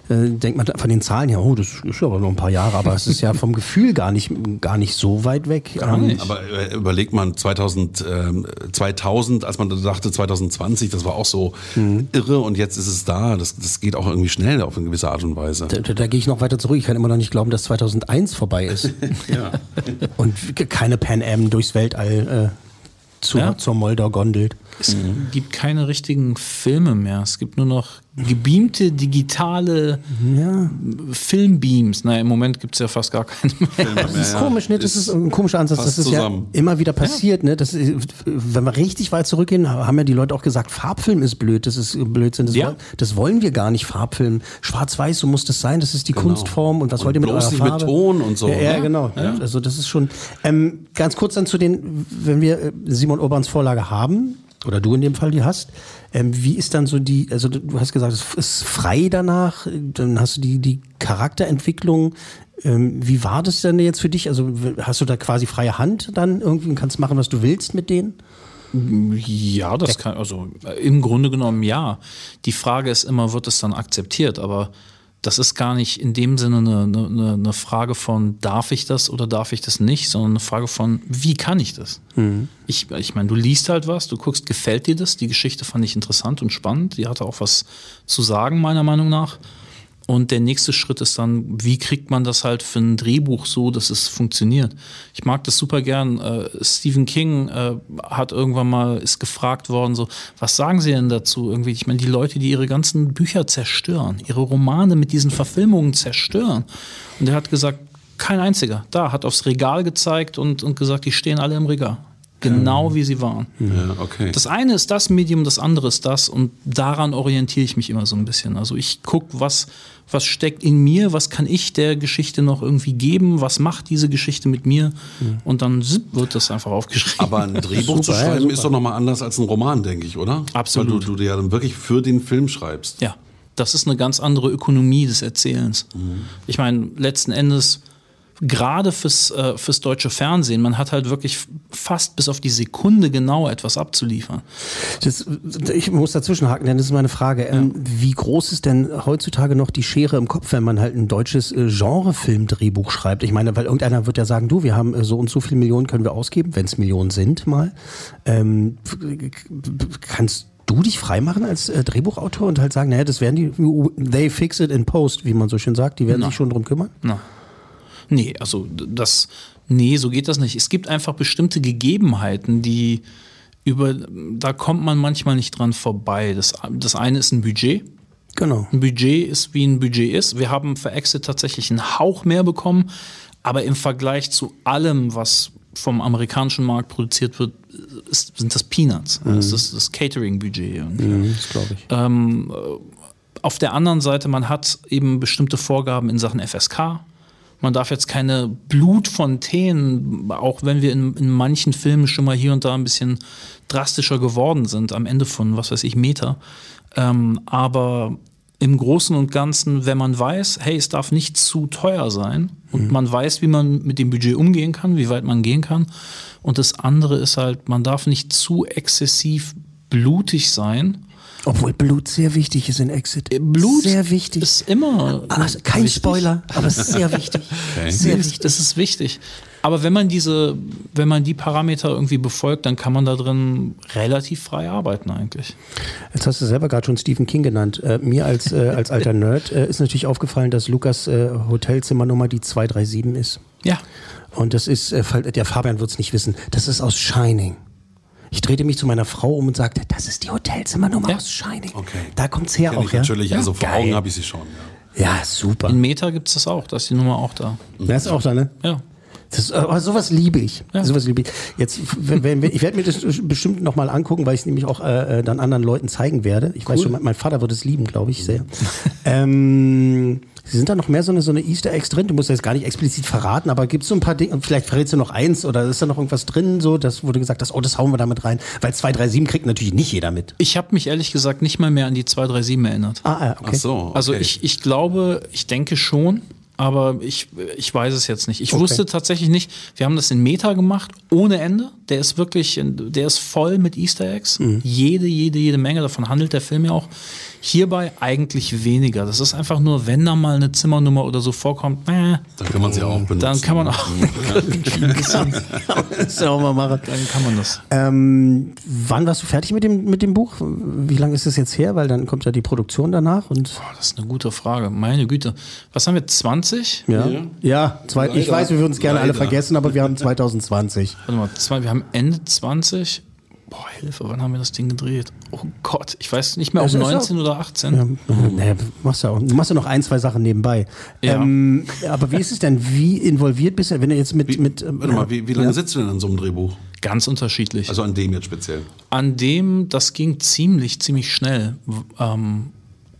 äh, denkt man von den Zahlen her, oh, das ist ja aber noch ein paar Jahre, aber es ist ja vom Gefühl gar nicht, gar nicht so weit weg. Ähm, Aber äh, überlegt man 2000, ähm, 2000, als man da dachte 2020, das war auch so Mhm. Irre und jetzt ist es da. Das, das geht auch irgendwie schnell auf eine gewisse Art und Weise. Da, da, da gehe ich noch weiter zurück. Ich kann immer noch nicht glauben, dass 2001 vorbei ist. [laughs] Ja. Und keine Pan Am durchs Weltall äh, zu, Ja. zur Moldau gondelt. Es gibt keine richtigen Filme mehr. Es gibt nur noch gebeamte, digitale Filmbeams. Naja, im Moment gibt es ja fast gar keine mehr. Das ist komisch, ne? Das ist ein komischer Ansatz. Das ist zusammen. ja immer wieder passiert, ne? Das ist, wenn wir richtig weit zurückgehen, haben ja die Leute auch gesagt, Farbfilm ist blöd, das ist Blödsinn. Das, Ja. wollen, das wollen wir gar nicht, Farbfilm. Schwarz-Weiß, so muss das sein, das ist die Kunstform und was Und wollt ihr mit bloß eurer nicht mit Farbe? Ton und so, Ja, ja ne? genau. Also das ist schon. Ähm, ganz kurz dann zu den, wenn wir äh, Simon Urbans Vorlage haben, oder du in dem Fall die hast, ähm, wie ist dann so die, also du hast gesagt, es ist frei danach, dann hast du die, die Charakterentwicklung. Ähm, wie war das denn jetzt für dich? Also hast du da quasi freie Hand dann irgendwie und kannst machen, was du willst mit denen? Ja, das kann, also äh, im Grunde genommen ja. Die Frage ist immer, wird es dann akzeptiert? Aber das ist gar nicht in dem Sinne eine, eine, eine Frage von, darf ich das oder darf ich das nicht, sondern eine Frage von, wie kann ich das? Ich, ich meine, du liest halt was, du guckst, gefällt dir das? Die Geschichte fand ich interessant und spannend. Die hatte auch was zu sagen, meiner Meinung nach. Und der nächste Schritt ist dann, wie kriegt man das halt für ein Drehbuch so, dass es funktioniert? Ich mag das super gern. Äh, Stephen King äh, hat irgendwann mal, ist gefragt worden, so, was sagen Sie denn dazu? Irgendwie, ich meine, die Leute, die ihre ganzen Bücher zerstören, ihre Romane mit diesen Verfilmungen zerstören. Und er hat gesagt, kein einziger. Da, hat aufs Regal gezeigt und, und gesagt, die stehen alle im Regal. Genau wie sie waren. Ja, okay. Das eine ist das Medium, das andere ist das und daran orientiere ich mich immer so ein bisschen. Also ich gucke, was, was steckt in mir, was kann ich der Geschichte noch irgendwie geben, was macht diese Geschichte mit mir und dann wird das einfach aufgeschrieben. Aber ein Drehbuch zu Super, ja, schreiben super. ist doch nochmal anders als ein Roman, denke ich, oder? Absolut. Weil du, du dir ja dann wirklich für den Film schreibst. Ja, das ist eine ganz andere Ökonomie des Erzählens. Ich meine, letzten Endes, gerade fürs, äh, fürs deutsche Fernsehen, man hat halt wirklich fast bis auf die Sekunde genau etwas abzuliefern. Das, ich muss dazwischen haken, denn das ist meine Frage. Ähm, Wie groß ist denn heutzutage noch die Schere im Kopf, wenn man halt ein deutsches äh, Genrefilmdrehbuch schreibt? Ich meine, weil irgendeiner wird ja sagen, du, wir haben äh, so und so viele Millionen können wir ausgeben, wenn es Millionen sind mal. Ähm, kannst du dich freimachen als äh, Drehbuchautor und halt sagen, naja, das werden die, they fix it in post, wie man so schön sagt, die werden Na. sich schon drum kümmern? Na. Nee, also das, nee, so geht das nicht. Es gibt einfach bestimmte Gegebenheiten, die über, da kommt man manchmal nicht dran vorbei. Das, das eine ist ein Budget. Genau. Ein Budget ist, wie ein Budget ist. Wir haben für Exit tatsächlich einen Hauch mehr bekommen, aber im Vergleich zu allem, was vom amerikanischen Markt produziert wird, ist, sind das Peanuts. Das ist das Catering-Budget. Mhm, das glaube ich. Ähm, äh, auf der anderen Seite, man hat eben bestimmte Vorgaben in Sachen FSK. Man darf jetzt keine Blutfontänen, auch wenn wir in, in manchen Filmen schon mal hier und da ein bisschen drastischer geworden sind, am Ende von, was weiß ich, Meter. Ähm, aber im Großen und Ganzen, wenn man weiß, hey, es darf nicht zu teuer sein und man weiß, wie man mit dem Budget umgehen kann, wie weit man gehen kann. Und das andere ist halt, man darf nicht zu exzessiv blutig sein. Obwohl Blut sehr wichtig ist in Exit. Äh, Blut sehr wichtig. ist immer. Also kein wichtig. Spoiler, aber es ist sehr [laughs] wichtig. Sehr Das wichtig. ist, das ist wichtig. Aber wenn man diese, wenn man die Parameter irgendwie befolgt, dann kann man da drin relativ frei arbeiten eigentlich. Jetzt hast du selber gerade schon Stephen King genannt. Äh, mir als, äh, als [laughs] alter Nerd äh, ist natürlich aufgefallen, dass Lukas äh, Hotelzimmernummer die 237 ist. Ja. Und das ist, äh, der Fabian wird es nicht wissen, das ist aus Shining. Ich drehte mich zu meiner Frau um und sagte, das ist die Hotelzimmernummer Ja. aus Shining. Okay. Da kommt's her Kenn auch, ich ja? natürlich, also vor Augen Geil. habe ich sie schon. Ja. Ja, super. In Meta gibt es das auch, da ist die Nummer auch da. Der ist auch da, ne? Ja. Das, aber sowas liebe ich. Ja. Sowas liebe ich. Jetzt, wenn, wenn, ich werde mir das bestimmt nochmal angucken, weil ich es nämlich auch äh, äh, dann anderen Leuten zeigen werde. Ich weiß schon, mein, mein Vater wird es lieben, glaube ich, sehr. [laughs] ähm, sind da noch mehr so eine, so eine Easter Eggs drin? Du musst jetzt gar nicht explizit verraten, aber gibt es so ein paar Dinge, vielleicht verrätst du noch eins oder ist da noch irgendwas drin, so, das wurde gesagt, hast, oh, das hauen wir damit rein. Weil 237 kriegt natürlich nicht jeder mit. Ich habe mich ehrlich gesagt nicht mal mehr an die 237 erinnert. Ah, ah, okay. Ach so. Okay. Also ich, ich glaube, ich denke schon, aber ich, ich weiß es jetzt nicht. Ich Okay. wusste tatsächlich nicht, wir haben das in Meta gemacht, ohne Ende. Der ist wirklich, der ist voll mit Easter Eggs. Mhm. Jede, jede, jede Menge. Davon handelt der Film ja auch. Hierbei eigentlich weniger. Das ist einfach nur, wenn da mal eine Zimmernummer oder so vorkommt, äh, Dann kann man sie auch benutzen. dann kann man auch [laughs] irgendwie ein bisschen, das ja auch mal machen. dann kann man das. Ähm, wann warst du fertig mit dem, mit dem Buch? Wie lange ist es jetzt her? Weil dann kommt ja die Produktion danach und. Boah, das ist eine gute Frage. Meine Güte. Was haben wir? 20? Ja, ja zwei, ich weiß, wir würden es gerne alle Leider. vergessen, aber wir haben [laughs] 2020. Warte mal, zwei, wir haben Ende 20. Boah, Hilfe, wann haben wir das Ding gedreht? Oh Gott, ich weiß nicht mehr, ob Das ist 19 oder 18. Ja, naja, machst ja auch, du machst ja noch ein, zwei Sachen nebenbei. Ja. Ähm, aber wie ist es denn? Wie involviert bist du, wenn du jetzt mit. Wie, mit ähm, warte mal, wie, wie lange ja. sitzt du denn an so einem Drehbuch? Ganz unterschiedlich. Also an dem jetzt speziell. An dem, das ging ziemlich, ziemlich schnell. Ähm,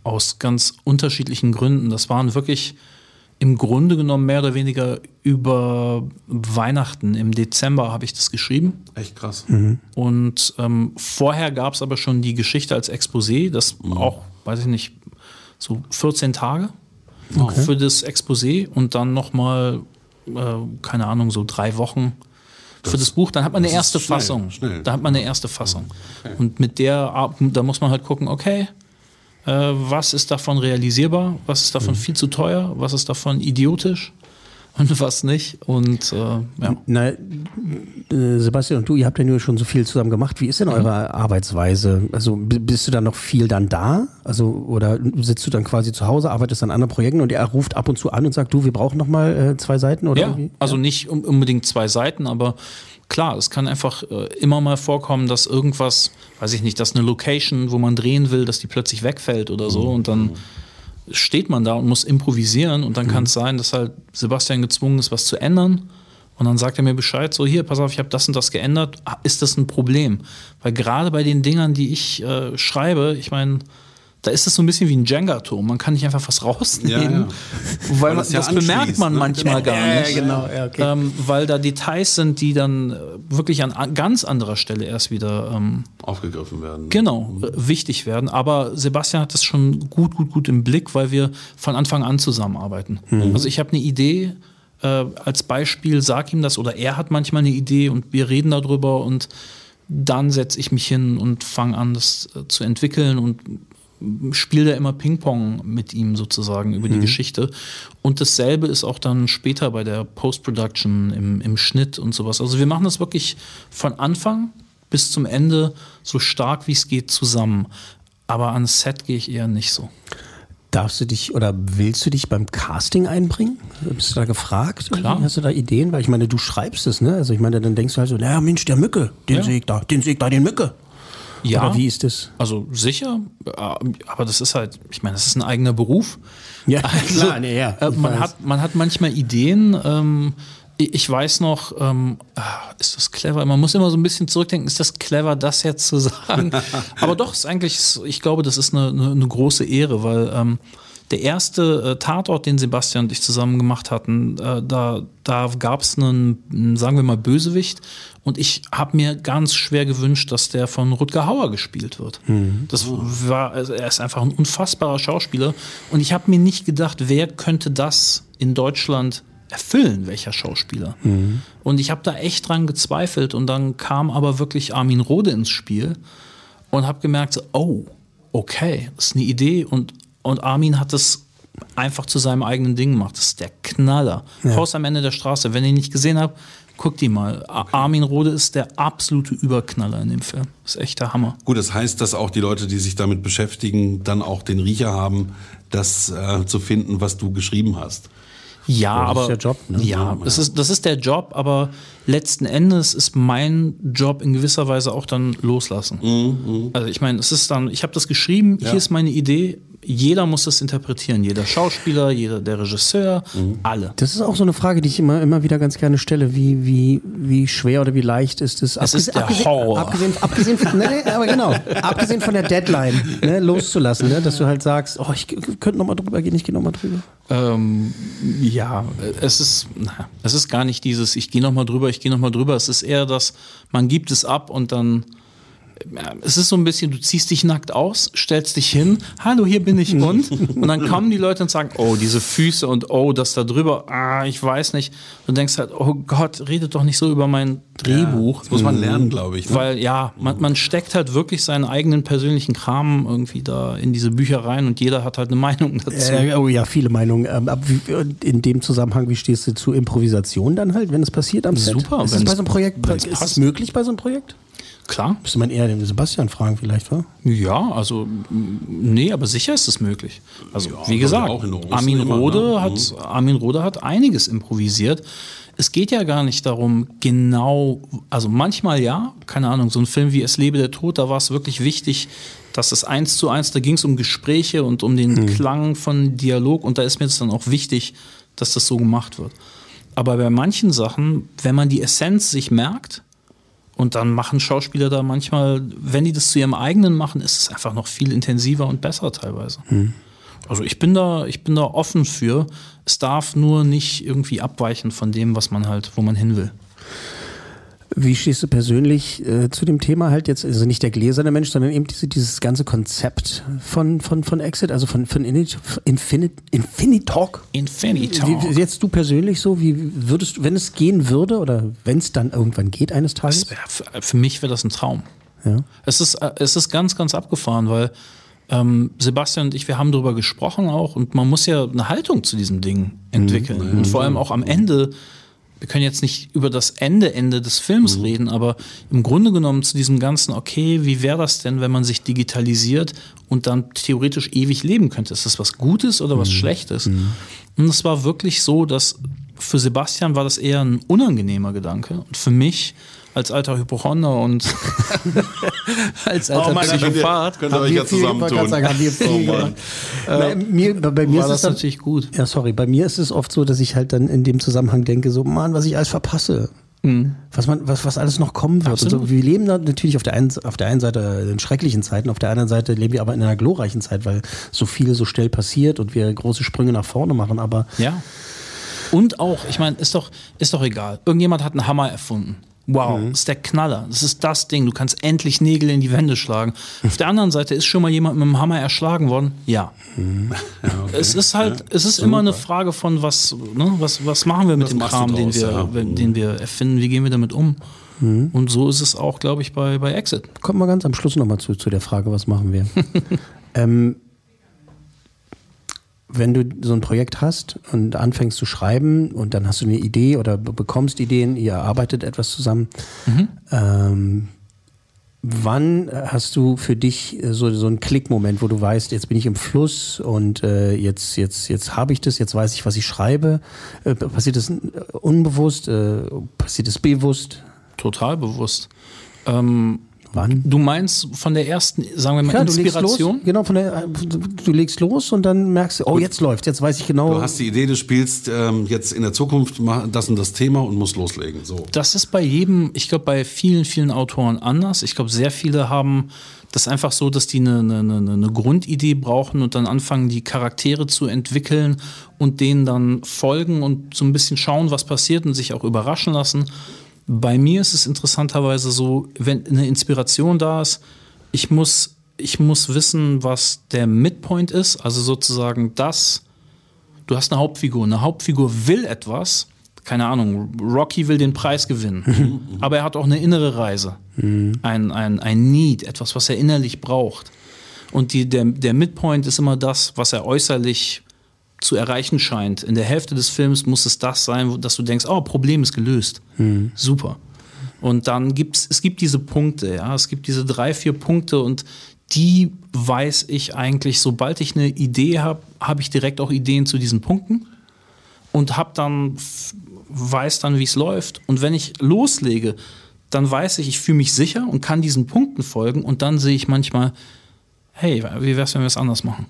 aus ganz unterschiedlichen Gründen. Das waren wirklich im Grunde genommen mehr oder weniger über Weihnachten. Im Dezember habe ich das geschrieben. Echt krass. Und ähm, vorher gab es aber schon die Geschichte als Exposé, das auch, weiß ich nicht, so 14 Tage für das Exposé und dann nochmal, äh, keine Ahnung, so drei Wochen für das Buch. Dann hat man eine das erste schnell, Fassung. schnell. Da hat man eine erste Fassung. Und mit der, da muss man halt gucken, okay, was ist davon realisierbar, was ist davon viel zu teuer, was ist davon idiotisch [laughs] und was nicht. Und äh, ja. Na, äh, Sebastian und du, ihr habt ja nur schon so viel zusammen gemacht. Wie ist denn eure Arbeitsweise? Also bist du dann noch viel dann da? Also oder sitzt du dann quasi zu Hause, arbeitest an anderen Projekten und er ruft ab und zu an und sagt, du, wir brauchen noch mal äh, zwei Seiten oder Ja, irgendwie? also nicht un- unbedingt zwei Seiten, aber klar, es kann einfach äh, immer mal vorkommen, dass irgendwas, weiß ich nicht, dass eine Location, wo man drehen will, dass die plötzlich wegfällt oder so und dann steht man da und muss improvisieren und dann kann es sein, dass halt Sebastian gezwungen ist, was zu ändern. Und dann sagt er mir Bescheid, so hier, pass auf, ich habe das und das geändert. Ah, Ist das ein Problem? Weil gerade bei den Dingern, die ich äh, schreibe, ich meine, da ist es so ein bisschen wie ein Jenga-Turm. Man kann nicht einfach was rausnehmen, Ja, ja. [laughs] weil, Weil man, das das bemerkt man ne? manchmal gar nicht. genau, okay. ähm, weil da Details sind, die dann äh, wirklich an, an ganz anderer Stelle erst wieder ähm, Aufgegriffen werden. genau äh, wichtig werden. Aber Sebastian hat das schon gut, gut, gut im Blick, weil wir von Anfang an zusammenarbeiten. Also ich habe eine Idee. Äh, als Beispiel sag ihm das oder er hat manchmal eine Idee und wir reden darüber und dann setze ich mich hin und fange an, das äh, zu entwickeln und spiele da immer Ping-Pong mit ihm sozusagen über die Geschichte. Und dasselbe ist auch dann später bei der Post-Production, im, im Schnitt und sowas. Also wir machen das wirklich von Anfang bis zum Ende so stark wie es geht zusammen. Aber ans Set gehe ich eher nicht so. Darfst du dich oder willst du dich beim Casting einbringen? Bist du da gefragt? Klar. Hast du da Ideen? Weil ich meine, du schreibst es, ne? Also ich meine, dann denkst du halt so, naja, Mensch, der Mücke, den Ja. sehe ich da, den sehe ich da, den Mücke. Ja, Oder wie ist das? also sicher, äh, aber das ist halt, ich meine, das ist ein eigener Beruf. Ja, [laughs] Also, klar, nee, ja. äh, man, weiß. hat, man hat manchmal Ideen. Ähm, ich ich weiß noch, ähm, ah, ist das clever? Man muss immer so ein bisschen zurückdenken, ist das clever, das jetzt zu [laughs] sagen? [laughs] Aber doch, ist eigentlich, ich glaube, das ist eine, eine, eine große Ehre, weil ähm, der erste äh, Tatort, den Sebastian und ich zusammen gemacht hatten, äh, da, da gab es einen, sagen wir mal, Bösewicht. Und ich habe mir ganz schwer gewünscht, dass der von Rutger Hauer gespielt wird. Mhm. Das war, also er ist einfach ein unfassbarer Schauspieler. Und ich habe mir nicht gedacht, wer könnte das in Deutschland erfüllen, welcher Schauspieler. Mhm. Und ich habe da echt dran gezweifelt. Und dann kam aber wirklich Armin Rohde ins Spiel und habe gemerkt, oh, okay, das ist eine Idee. Und, und Armin hat das einfach zu seinem eigenen Ding gemacht. Das ist der Knaller. Ja. Haus am Ende der Straße. Wenn ihr ihn nicht gesehen habt, guckt die mal. A- Armin Rohde ist der absolute Überknaller in dem Film. Das ist echt der Hammer. Gut, das heißt, dass auch die Leute, die sich damit beschäftigen, dann auch den Riecher haben, das äh, zu finden, was du geschrieben hast. Ja, das aber ist der Job, ne? ja, das ist das ist der Job, aber letzten Endes ist mein Job in gewisser Weise auch dann loslassen. Also ich meine, es ist dann, ich habe das geschrieben, hier ist meine Idee. Jeder muss das interpretieren, jeder Schauspieler, jeder der Regisseur, alle. Das ist auch so eine Frage, die ich immer, immer wieder ganz gerne stelle. Wie, wie, wie schwer oder wie leicht ist es? Es ist der abgesehen, Horror. Abgesehen, abgesehen, von, nee, aber genau, abgesehen von der Deadline ne, loszulassen, ne, dass du halt sagst, oh, ich könnte noch mal drüber gehen, ich gehe noch mal drüber. Ähm, ja, es ist, na, es ist gar nicht dieses, ich gehe nochmal drüber, ich gehe nochmal drüber. Es ist eher das, man gibt es ab und dann. Ja, Es ist so ein bisschen, du ziehst dich nackt aus, stellst dich hin, hallo, hier bin ich und. Und dann kommen die Leute und sagen, oh, diese Füße und oh, das da drüber, ah, ich weiß nicht. Du denkst halt, oh Gott, redet doch nicht so über mein Drehbuch. Das muss man lernen, glaube ich. Ne? Weil ja, man, man steckt halt wirklich seinen eigenen persönlichen Kram irgendwie da in diese Bücher rein und jeder hat halt eine [laughs] Meinung dazu. Äh, oh ja, viele Meinungen. Ähm, in dem Zusammenhang, wie stehst du zu Improvisation dann halt, wenn es passiert am Set? Super, Ist das wenn's- bei so einem Projekt, ist passt. möglich bei so einem Projekt? Klar. Müsste man eher den Sebastian fragen vielleicht, wa? Ja, also nee, aber sicher ist es möglich. Also Ja, wie gesagt, Armin immer, Rode ne? hat Armin Rode hat einiges improvisiert. Es geht ja gar nicht darum, genau, also manchmal ja, keine Ahnung, so ein Film wie Es lebe der Tod, da war es wirklich wichtig, dass es eins zu eins, da ging es um Gespräche und um den Klang von Dialog und da ist mir jetzt dann auch wichtig, dass das so gemacht wird. Aber bei manchen Sachen, wenn man die Essenz sich merkt, und dann machen Schauspieler da manchmal, wenn die das zu ihrem eigenen machen, ist es einfach noch viel intensiver und besser teilweise. Also ich bin da, ich bin da offen für. Es darf nur nicht irgendwie abweichen von dem, was man halt, wo man hin will. Wie stehst du persönlich äh, zu dem Thema halt jetzt, also nicht der gläserne Mensch, sondern eben diese, dieses ganze Konzept von, von, von Exit, also von, von Infinity, Talk? Infinity Wie, Talk. wie- jetzt du persönlich so, wie würdest du, wenn es gehen würde oder wenn es dann irgendwann geht eines Tages? Wär, für, mich wäre das ein Traum. Ja. Es ist, äh, es ist ganz, ganz abgefahren, weil ähm, Sebastian und ich, wir haben darüber gesprochen auch und man muss ja eine Haltung zu diesem Ding entwickeln. Und vor allem auch am Ende, wir können jetzt nicht über das Ende, Ende des Films reden, aber im Grunde genommen zu diesem ganzen, okay, wie wäre das denn, wenn man sich digitalisiert und dann theoretisch ewig leben könnte? Ist das was Gutes oder was Schlechtes? Und es war wirklich so, dass für Sebastian war das eher ein unangenehmer Gedanke und für mich als alter Hypochonder und [laughs] als alter Oh Gott, Psychopath Könnt ihr euch ja viel- ich wollte gerade zusammentun. sagen, haben wir viel Oh Mann. gemacht. Bei mir, bei, bei mir war ist das es dann, natürlich gut. Ja, sorry, bei mir ist es oft so, dass ich halt dann in dem Zusammenhang denke, so, Mann, was ich alles verpasse. Was, man, was, was alles noch kommen wird. So, wir leben da natürlich auf der, einen, auf der einen Seite in schrecklichen Zeiten, auf der anderen Seite leben wir aber in einer glorreichen Zeit, weil so viel so schnell passiert und wir große Sprünge nach vorne machen. Aber Ja. Und auch, ich meine, ist doch, ist doch egal. Irgendjemand hat einen Hammer erfunden. Wow, das ist der Knaller. Das ist das Ding. Du kannst endlich Nägel in die Wände schlagen. Auf der anderen Seite ist schon mal jemand mit einem Hammer erschlagen worden. Ja. [laughs] Es ist halt, es ist immer eine Frage von was, ne, was, was machen wir mit Was dem Kram, den wir, ja. den wir erfinden, wie gehen wir damit um? Und so ist es auch, glaube ich, bei, bei Exit. kommen wir ganz am Schluss nochmal zu, zu der Frage, was machen wir? [laughs] ähm, wenn du so ein Projekt hast und anfängst zu schreiben und dann hast du eine Idee oder be- bekommst Ideen, ihr arbeitet etwas zusammen, ähm, wann hast du für dich äh, so, so einen Klickmoment, wo du weißt, jetzt bin ich im Fluss und äh, jetzt, jetzt, jetzt habe ich das, jetzt weiß ich, was ich schreibe? Äh, passiert das unbewusst? Äh, passiert das bewusst? Total bewusst. Ähm, Wann? Du meinst von der ersten, sagen wir mal, legst Inspiration? los, genau, von der, du legst los und dann merkst du, oh, jetzt läuft, jetzt weiß ich genau. Du hast die Idee, du spielst ähm, jetzt in der Zukunft das und das Thema und musst loslegen. So. Das ist bei jedem, ich glaube, bei vielen, vielen Autoren anders. Ich glaube, sehr viele haben das einfach so, dass die eine, eine, eine, eine Grundidee brauchen und dann anfangen, die Charaktere zu entwickeln und denen dann folgen und so ein bisschen schauen, was passiert und sich auch überraschen lassen. Bei mir ist es interessanterweise so, wenn eine Inspiration da ist, ich muss, ich muss wissen, was der Midpoint ist, also sozusagen das, du hast eine Hauptfigur, eine Hauptfigur will etwas, keine Ahnung, Rocky will den Preis gewinnen, [laughs] aber er hat auch eine innere Reise, ein, ein, ein Need, etwas, was er innerlich braucht. Und die, der, der Midpoint ist immer das, was er äußerlich zu erreichen scheint. In der Hälfte des Films muss es das sein, dass du denkst, oh, Problem ist gelöst. Super. Und dann gibt's, es gibt diese Punkte, ja, es gibt diese drei, vier Punkte und die weiß ich eigentlich, sobald ich eine Idee habe, habe ich direkt auch Ideen zu diesen Punkten und habe dann, weiß dann, wie es läuft. Und wenn ich loslege, dann weiß ich, ich fühle mich sicher und kann diesen Punkten folgen und dann sehe ich manchmal, hey, wie wär's, wenn wir es anders machen?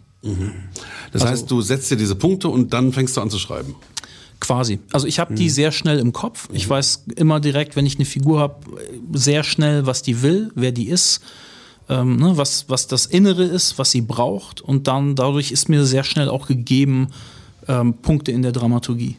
Das heißt, du setzt dir diese Punkte und dann fängst du an zu schreiben. Quasi. Also ich habe die sehr schnell im Kopf. Ich weiß immer direkt, wenn ich eine Figur habe, sehr schnell, was die will, wer die ist, ähm, ne, was, was das Innere ist, was sie braucht. Und dann dadurch ist mir sehr schnell auch gegeben ähm, Punkte in der Dramaturgie.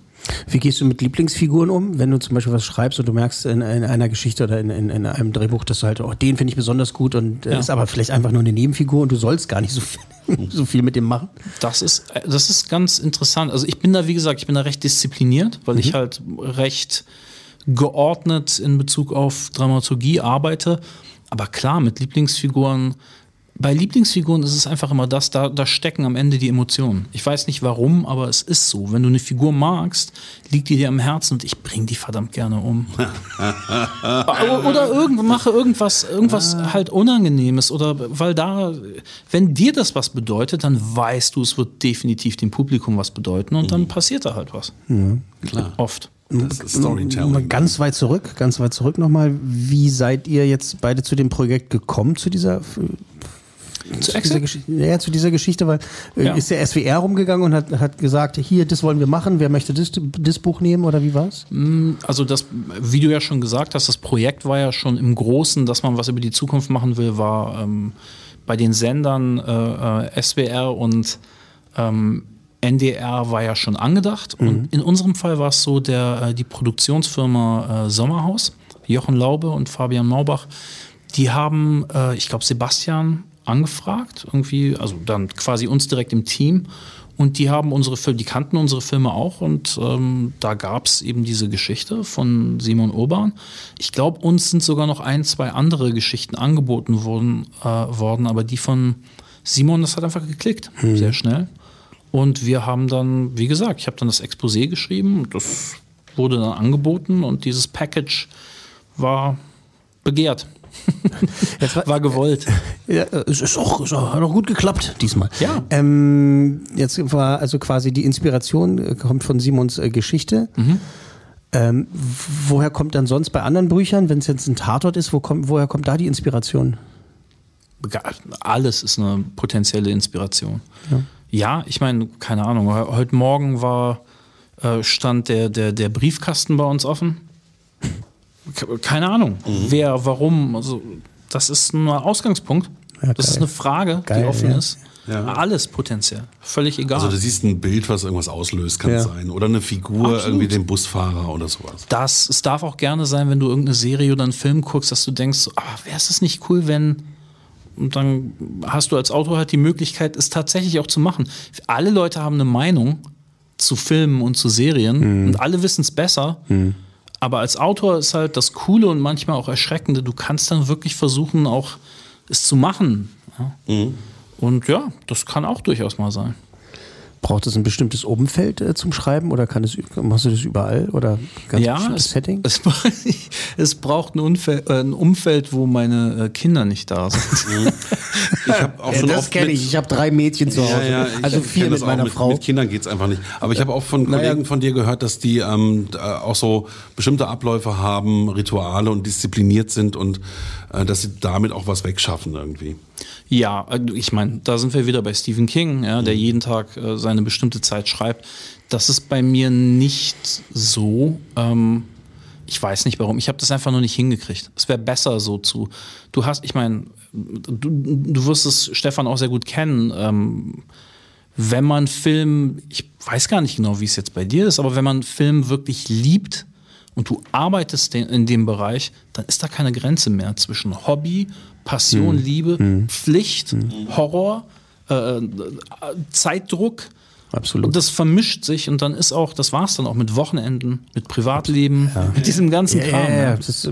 Wie gehst du mit Lieblingsfiguren um, wenn du zum Beispiel was schreibst und du merkst in, in einer Geschichte oder in, in, in einem Drehbuch, dass du halt, oh, den finde ich besonders gut und äh, Ja. ist aber vielleicht einfach nur eine Nebenfigur und du sollst gar nicht so viel, [laughs] so viel mit dem machen? Das ist, das ist ganz interessant. Also ich bin da, wie gesagt, ich bin da recht diszipliniert, weil ich halt recht geordnet in Bezug auf Dramaturgie arbeite. Aber klar, mit Lieblingsfiguren, bei Lieblingsfiguren ist es einfach immer das, da, da stecken am Ende die Emotionen. Ich weiß nicht warum, aber es ist so. Wenn du eine Figur magst, liegt die dir am Herzen und ich bring die verdammt gerne um. [laughs] oder irgend, mache irgendwas, irgendwas halt Unangenehmes oder weil da, wenn dir das was bedeutet, dann weißt du, es wird definitiv dem Publikum was bedeuten und dann passiert da halt was. Klar. Oft. Das ist Storytelling. ganz weit zurück, ganz weit zurück nochmal. Wie seid ihr jetzt beide zu dem Projekt gekommen, zu dieser, zu dieser, ja, zu dieser Geschichte? Weil äh, Ja. ist der SWR rumgegangen und hat, hat gesagt, hier, das wollen wir machen, wer möchte das, das Buch nehmen oder wie war's? Also das, wie du ja schon gesagt hast, das Projekt war ja schon im Großen, dass man was über die Zukunft machen will, war ähm, bei den Sendern äh, äh, SWR und ähm, NDR war ja schon angedacht. Und in unserem Fall war es so, der, äh, die Produktionsfirma äh, Sommerhaus, Jochen Laube und Fabian Maubach, die haben, äh, ich glaube, Sebastian angefragt, irgendwie, also dann quasi uns direkt im Team. Und die haben unsere Filme, die kannten unsere Filme auch und ähm, da gab es eben diese Geschichte von Simon Urban. Ich glaube, uns sind sogar noch ein, zwei andere Geschichten angeboten worden, äh, worden aber die von Simon, das hat einfach geklickt, sehr schnell. Und wir haben dann, wie gesagt, ich habe dann das Exposé geschrieben, das wurde dann angeboten und dieses Package war begehrt. [laughs] war gewollt. Ja, es ist auch, auch, hat auch gut geklappt diesmal. Ja. Ähm, jetzt war also quasi die Inspiration äh, kommt von Simons äh, Geschichte. Ähm, w- woher kommt dann sonst bei anderen Büchern, wenn es jetzt ein Tatort ist, wo kommt, woher kommt da die Inspiration? Alles ist eine potenzielle Inspiration. Ja, ich meine, keine Ahnung, he- heute Morgen war, äh, stand der, der, der Briefkasten bei uns offen. Ke- Keine Ahnung, wer, warum. Also, das ist ein Ausgangspunkt. Ja, das ist eine Frage, Geil, die offen ja. ist. Alles potenziell. Völlig egal. Also du siehst ein Bild, was irgendwas auslöst, kann Ja. sein. Oder eine Figur, Absolut. irgendwie den Busfahrer oder sowas. das, es darf auch gerne sein, wenn du irgendeine Serie oder einen Film guckst, dass du denkst, so, ah, wäre es nicht cool, wenn. Und dann hast du als Autor halt die Möglichkeit, es tatsächlich auch zu machen. Alle Leute haben eine Meinung zu Filmen und zu Serien und alle wissen es besser. Aber als Autor ist halt das Coole und manchmal auch Erschreckende, du kannst dann wirklich versuchen, auch es zu machen. Ja? Und ja, das kann auch durchaus mal sein. Braucht es ein bestimmtes Umfeld äh, zum Schreiben oder kann es, machst du das überall oder ganz ja, bestimmtes es, Setting? Es, [laughs] es braucht ein, Umfeld, äh, ein Umfeld, wo meine äh, Kinder nicht da sind. [laughs] Ich habe auch Ja, schon das kenne ich. Ich habe drei Mädchen zu Hause. Ja, ja, also vier mit meiner mit, Frau. Mit Kindern geht's einfach nicht. Aber ich habe auch von Naja. Kollegen von dir gehört, dass die ähm, äh, auch so bestimmte Abläufe haben, Rituale und diszipliniert sind und äh, dass sie damit auch was wegschaffen irgendwie. Ja, äh, ich meine, da sind wir wieder bei Stephen King, ja, Mhm. der jeden Tag äh, seine bestimmte Zeit schreibt. Das ist bei mir nicht so. Ähm, ich weiß nicht warum. Ich habe das einfach nur nicht hingekriegt. Es wäre besser so zu. Du hast, ich meine, du, du wirst es, Stefan, auch sehr gut kennen. Ähm, wenn man Film, ich weiß gar nicht genau, wie es jetzt bei dir ist, aber wenn man Film wirklich liebt und du arbeitest in dem Bereich, dann ist da keine Grenze mehr zwischen Hobby, Passion, Hm. Liebe, Pflicht, Horror, äh, äh, Zeitdruck. Absolut. Und das vermischt sich und dann ist auch, das war's dann auch mit Wochenenden, mit Privatleben, mit diesem ganzen Ja, Kram. ja, ja. ja. Das,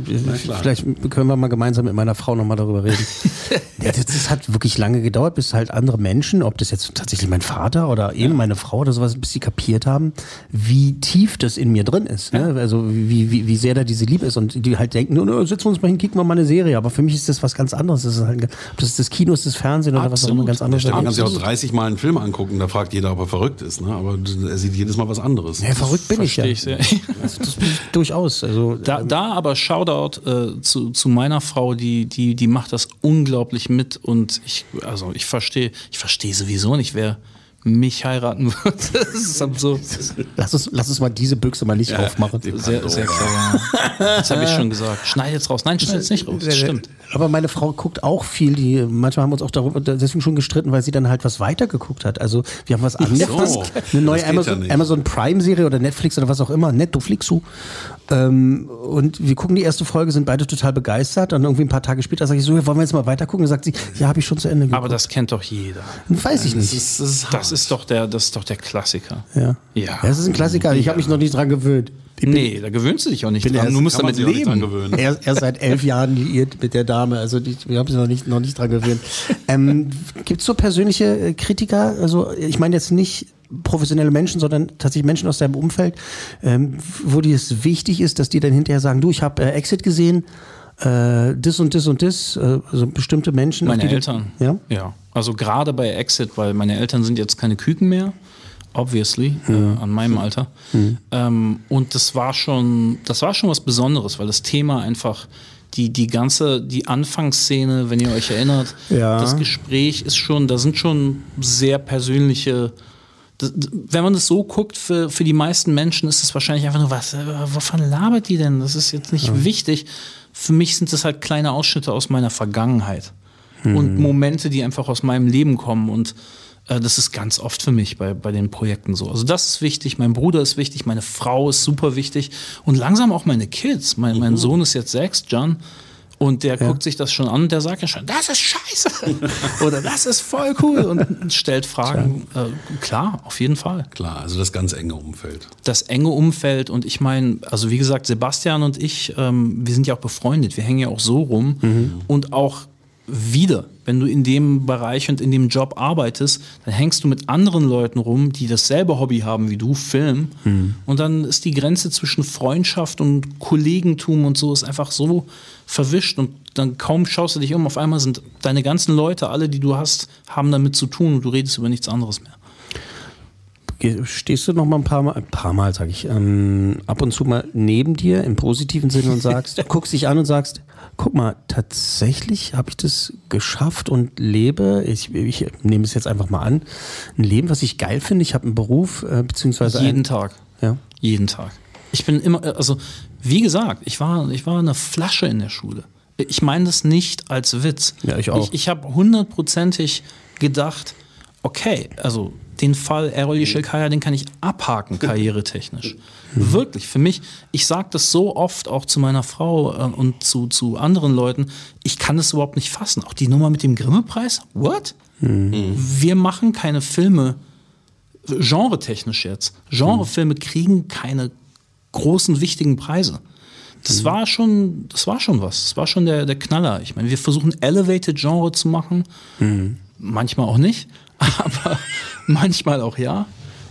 vielleicht können wir mal gemeinsam mit meiner Frau nochmal darüber reden. [laughs] ja, das, das hat wirklich lange gedauert, bis halt andere Menschen, ob das jetzt tatsächlich mein Vater oder eben meine Frau oder sowas, bis sie kapiert haben, wie tief das in mir drin ist. Ne? Also wie, wie, wie sehr da diese Liebe ist und die halt denken, no, setzen wir uns mal hin, kicken wir mal eine Serie. Aber für mich ist das was ganz anderes. Das ist halt, ob das ist das Kino, ist das Fernsehen oder was auch immer Absolut. ganz anderes. Stefan kann sich auch Absolut. 30 Mal einen Film angucken, da fragt jeder, ob er verrückt ist. Ne? Aber er sieht jedes Mal was anderes. Ja, verrückt bin ich ja. Ich sehr. Also das bin ich durchaus. Also, Da, da aber Shoutout äh, zu, zu meiner Frau, die, die, die macht das unglaublich mit und ich, also ich verstehe, ich verstehe sowieso nicht, wer mich heiraten [laughs] ist absurd. lass, uns, lass uns mal diese Büchse mal nicht aufmachen. Sehr, sehr klar. ja. Das habe ich schon gesagt. Schneid jetzt raus. Nein, schneid jetzt nicht raus. Das stimmt. Aber meine Frau guckt auch viel. Die, manchmal haben wir uns auch darüber deswegen schon gestritten, weil sie dann halt was weitergeguckt hat. Also wir haben was angefangen. so. Eine neue geht ja Amazon. Amazon Prime-Serie oder Netflix oder was auch immer. Netflixu. Ähm, und wir gucken die erste Folge, sind beide total begeistert. Und irgendwie ein paar Tage später sage ich so, wollen wir jetzt mal weiter gucken? Dann sagt sie, ja, habe ich schon zu Ende geguckt. Aber das kennt doch jeder. weiß ich nicht. Das ist, das ist Das ist doch der, das ist doch der Klassiker. ja. Ja. Das ist ein Klassiker. Ich habe mich noch nicht dran gewöhnt. Ich bin- Nee, da gewöhnst du dich auch nicht dran. erst- Du musst damit sich auch nicht dran leben. gewöhnen. Er, er ist seit elf Jahren liiert mit der Dame, also die, wir haben uns noch nicht, noch nicht dran gewöhnt. [laughs] Ähm, Gibt es so persönliche äh, Kritiker? Also ich meine jetzt nicht professionelle Menschen, sondern tatsächlich Menschen aus deinem Umfeld, ähm, wo dir es wichtig ist, dass die dann hinterher sagen, du, ich habe äh, Exit gesehen, äh, das und das und das, äh, also bestimmte Menschen. Meine Eltern. Ja? Ja. Also gerade bei Exit, weil meine Eltern sind jetzt keine Küken mehr, obviously, äh, an meinem Alter. Ähm, und das war schon, das war schon was Besonderes, weil das Thema einfach die, die ganze, die Anfangsszene, wenn ihr euch erinnert, Ja. das Gespräch ist schon, da sind schon sehr persönliche das, wenn man das so guckt, für, für die meisten Menschen ist es wahrscheinlich einfach nur, was, äh, wovon labert die denn? Das ist jetzt nicht wichtig. Für mich sind das halt kleine Ausschnitte aus meiner Vergangenheit und Momente, die einfach aus meinem Leben kommen. Und äh, das ist ganz oft für mich bei, bei den Projekten so. Also das ist wichtig, mein Bruder ist wichtig, meine Frau ist super wichtig und langsam auch meine Kids. Mein, mein Sohn ist jetzt sechs, John. Und der guckt sich das schon an und der sagt ja schon, das ist scheiße [laughs] oder das ist voll cool und stellt Fragen. Äh, klar, auf jeden Fall. Klar, also das ganz enge Umfeld. Das enge Umfeld und ich meine, also wie gesagt, Sebastian und ich, ähm, wir sind ja auch befreundet, wir hängen ja auch so rum und auch wieder, wenn du in dem Bereich und in dem Job arbeitest, dann hängst du mit anderen Leuten rum, die dasselbe Hobby haben wie du, Film. Und dann ist die Grenze zwischen Freundschaft und Kollegentum und so ist einfach so verwischt und dann kaum schaust du dich um, auf einmal sind deine ganzen Leute, alle, die du hast, haben damit zu tun und du redest über nichts anderes mehr. Stehst du noch mal ein paar Mal, ein paar Mal sage ich, ähm, ab und zu mal neben dir im positiven Sinne und sagst, [laughs] guckst dich an und sagst, guck mal, tatsächlich habe ich das geschafft und lebe, ich, ich nehme es jetzt einfach mal an, ein Leben, was ich geil finde. Ich habe einen Beruf, äh, beziehungsweise Jeden ein, Tag. Ja. Jeden Tag. Ich bin immer, also wie gesagt, ich war, ich war eine Flasche in der Schule. Ich meine das nicht als Witz. Ja, ich auch. Ich, ich habe hundertprozentig gedacht, okay, also den Fall Errol Yeşilkaya, den kann ich abhaken, karrieretechnisch. Wirklich, für mich, ich sage das so oft auch zu meiner Frau äh, und zu, zu anderen Leuten, ich kann das überhaupt nicht fassen. Auch die Nummer mit dem Grimme-Preis, what? Wir machen keine Filme, genretechnisch jetzt. Genrefilme kriegen keine großen, wichtigen Preise. Das war schon, das war schon was. Das war schon der, der Knaller. Ich meine, wir versuchen Elevated Genre zu machen. Manchmal auch nicht, [laughs] aber manchmal auch ja.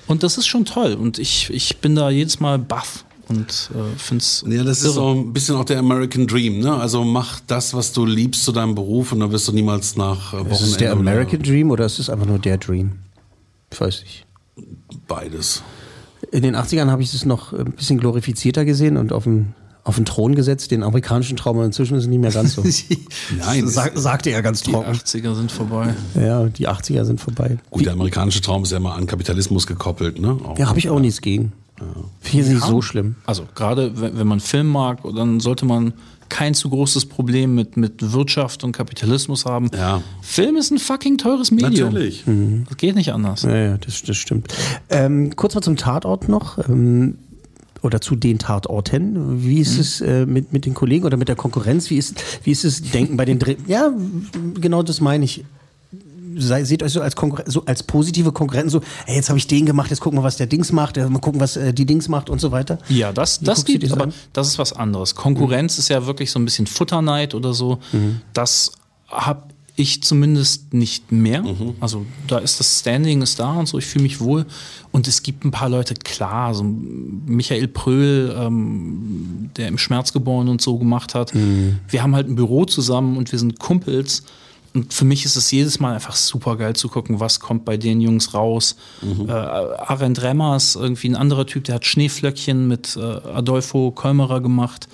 Und das ist schon toll. Und ich, ich bin da jedes Mal baff und äh, finde es. Ja, das ist so ein bisschen auch der American Dream. Ne? Also mach das, was du liebst zu deinem Beruf und dann wirst du niemals nach äh, Wochenende. Ist es der American Dream oder ist es einfach nur der Dream? Ich weiß nicht. Beides. In den 80ern habe ich es noch ein bisschen glorifizierter gesehen und auf den, auf den Thron gesetzt, den amerikanischen Traum. Und inzwischen ist es nicht mehr ganz so. [laughs] Nein. Sag, sagte er ganz Die trocken. 80er sind vorbei. Ja, die 80er sind vorbei. Gut, der amerikanische Traum ist ja immer an Kapitalismus gekoppelt. Ne? Auch. Ja, habe ich auch nichts gegen. Finde ich nicht so schlimm. Also gerade wenn, wenn man Film mag, dann sollte man kein zu großes Problem mit, mit Wirtschaft und Kapitalismus haben. Ja. Film ist ein fucking teures Medium. Natürlich. Das geht nicht anders. Ja, ja das, das stimmt. Ähm, kurz mal zum Tatort noch. Ähm, oder zu den Tatorten. Wie ist es äh, mit, mit den Kollegen oder mit der Konkurrenz? Wie ist, wie ist es Denken bei den Dreh? Ja, genau das meine ich. Sei, seht euch so als, Konkurren so als positive Konkurrenten so, ey, jetzt habe ich den gemacht, jetzt gucken wir, was der Dings macht, äh, mal gucken, was äh, die Dings macht und so weiter. Ja, das, Wie das gibt aber an? das ist was anderes. Konkurrenz ist ja wirklich so ein bisschen Futterneid oder so. Das habe ich zumindest nicht mehr. Also da ist das Standing ist da und so, ich fühle mich wohl. Und es gibt ein paar Leute, klar, so Michael Pröhl, ähm, der im Schmerz geboren und so gemacht hat. Wir haben halt ein Büro zusammen und wir sind Kumpels. Und für mich ist es jedes Mal einfach super geil zu gucken, was kommt bei den Jungs raus. Äh, Arendt Remmers, irgendwie ein anderer Typ, der hat Schneeflöckchen mit äh, Adolfo Kolmerer gemacht.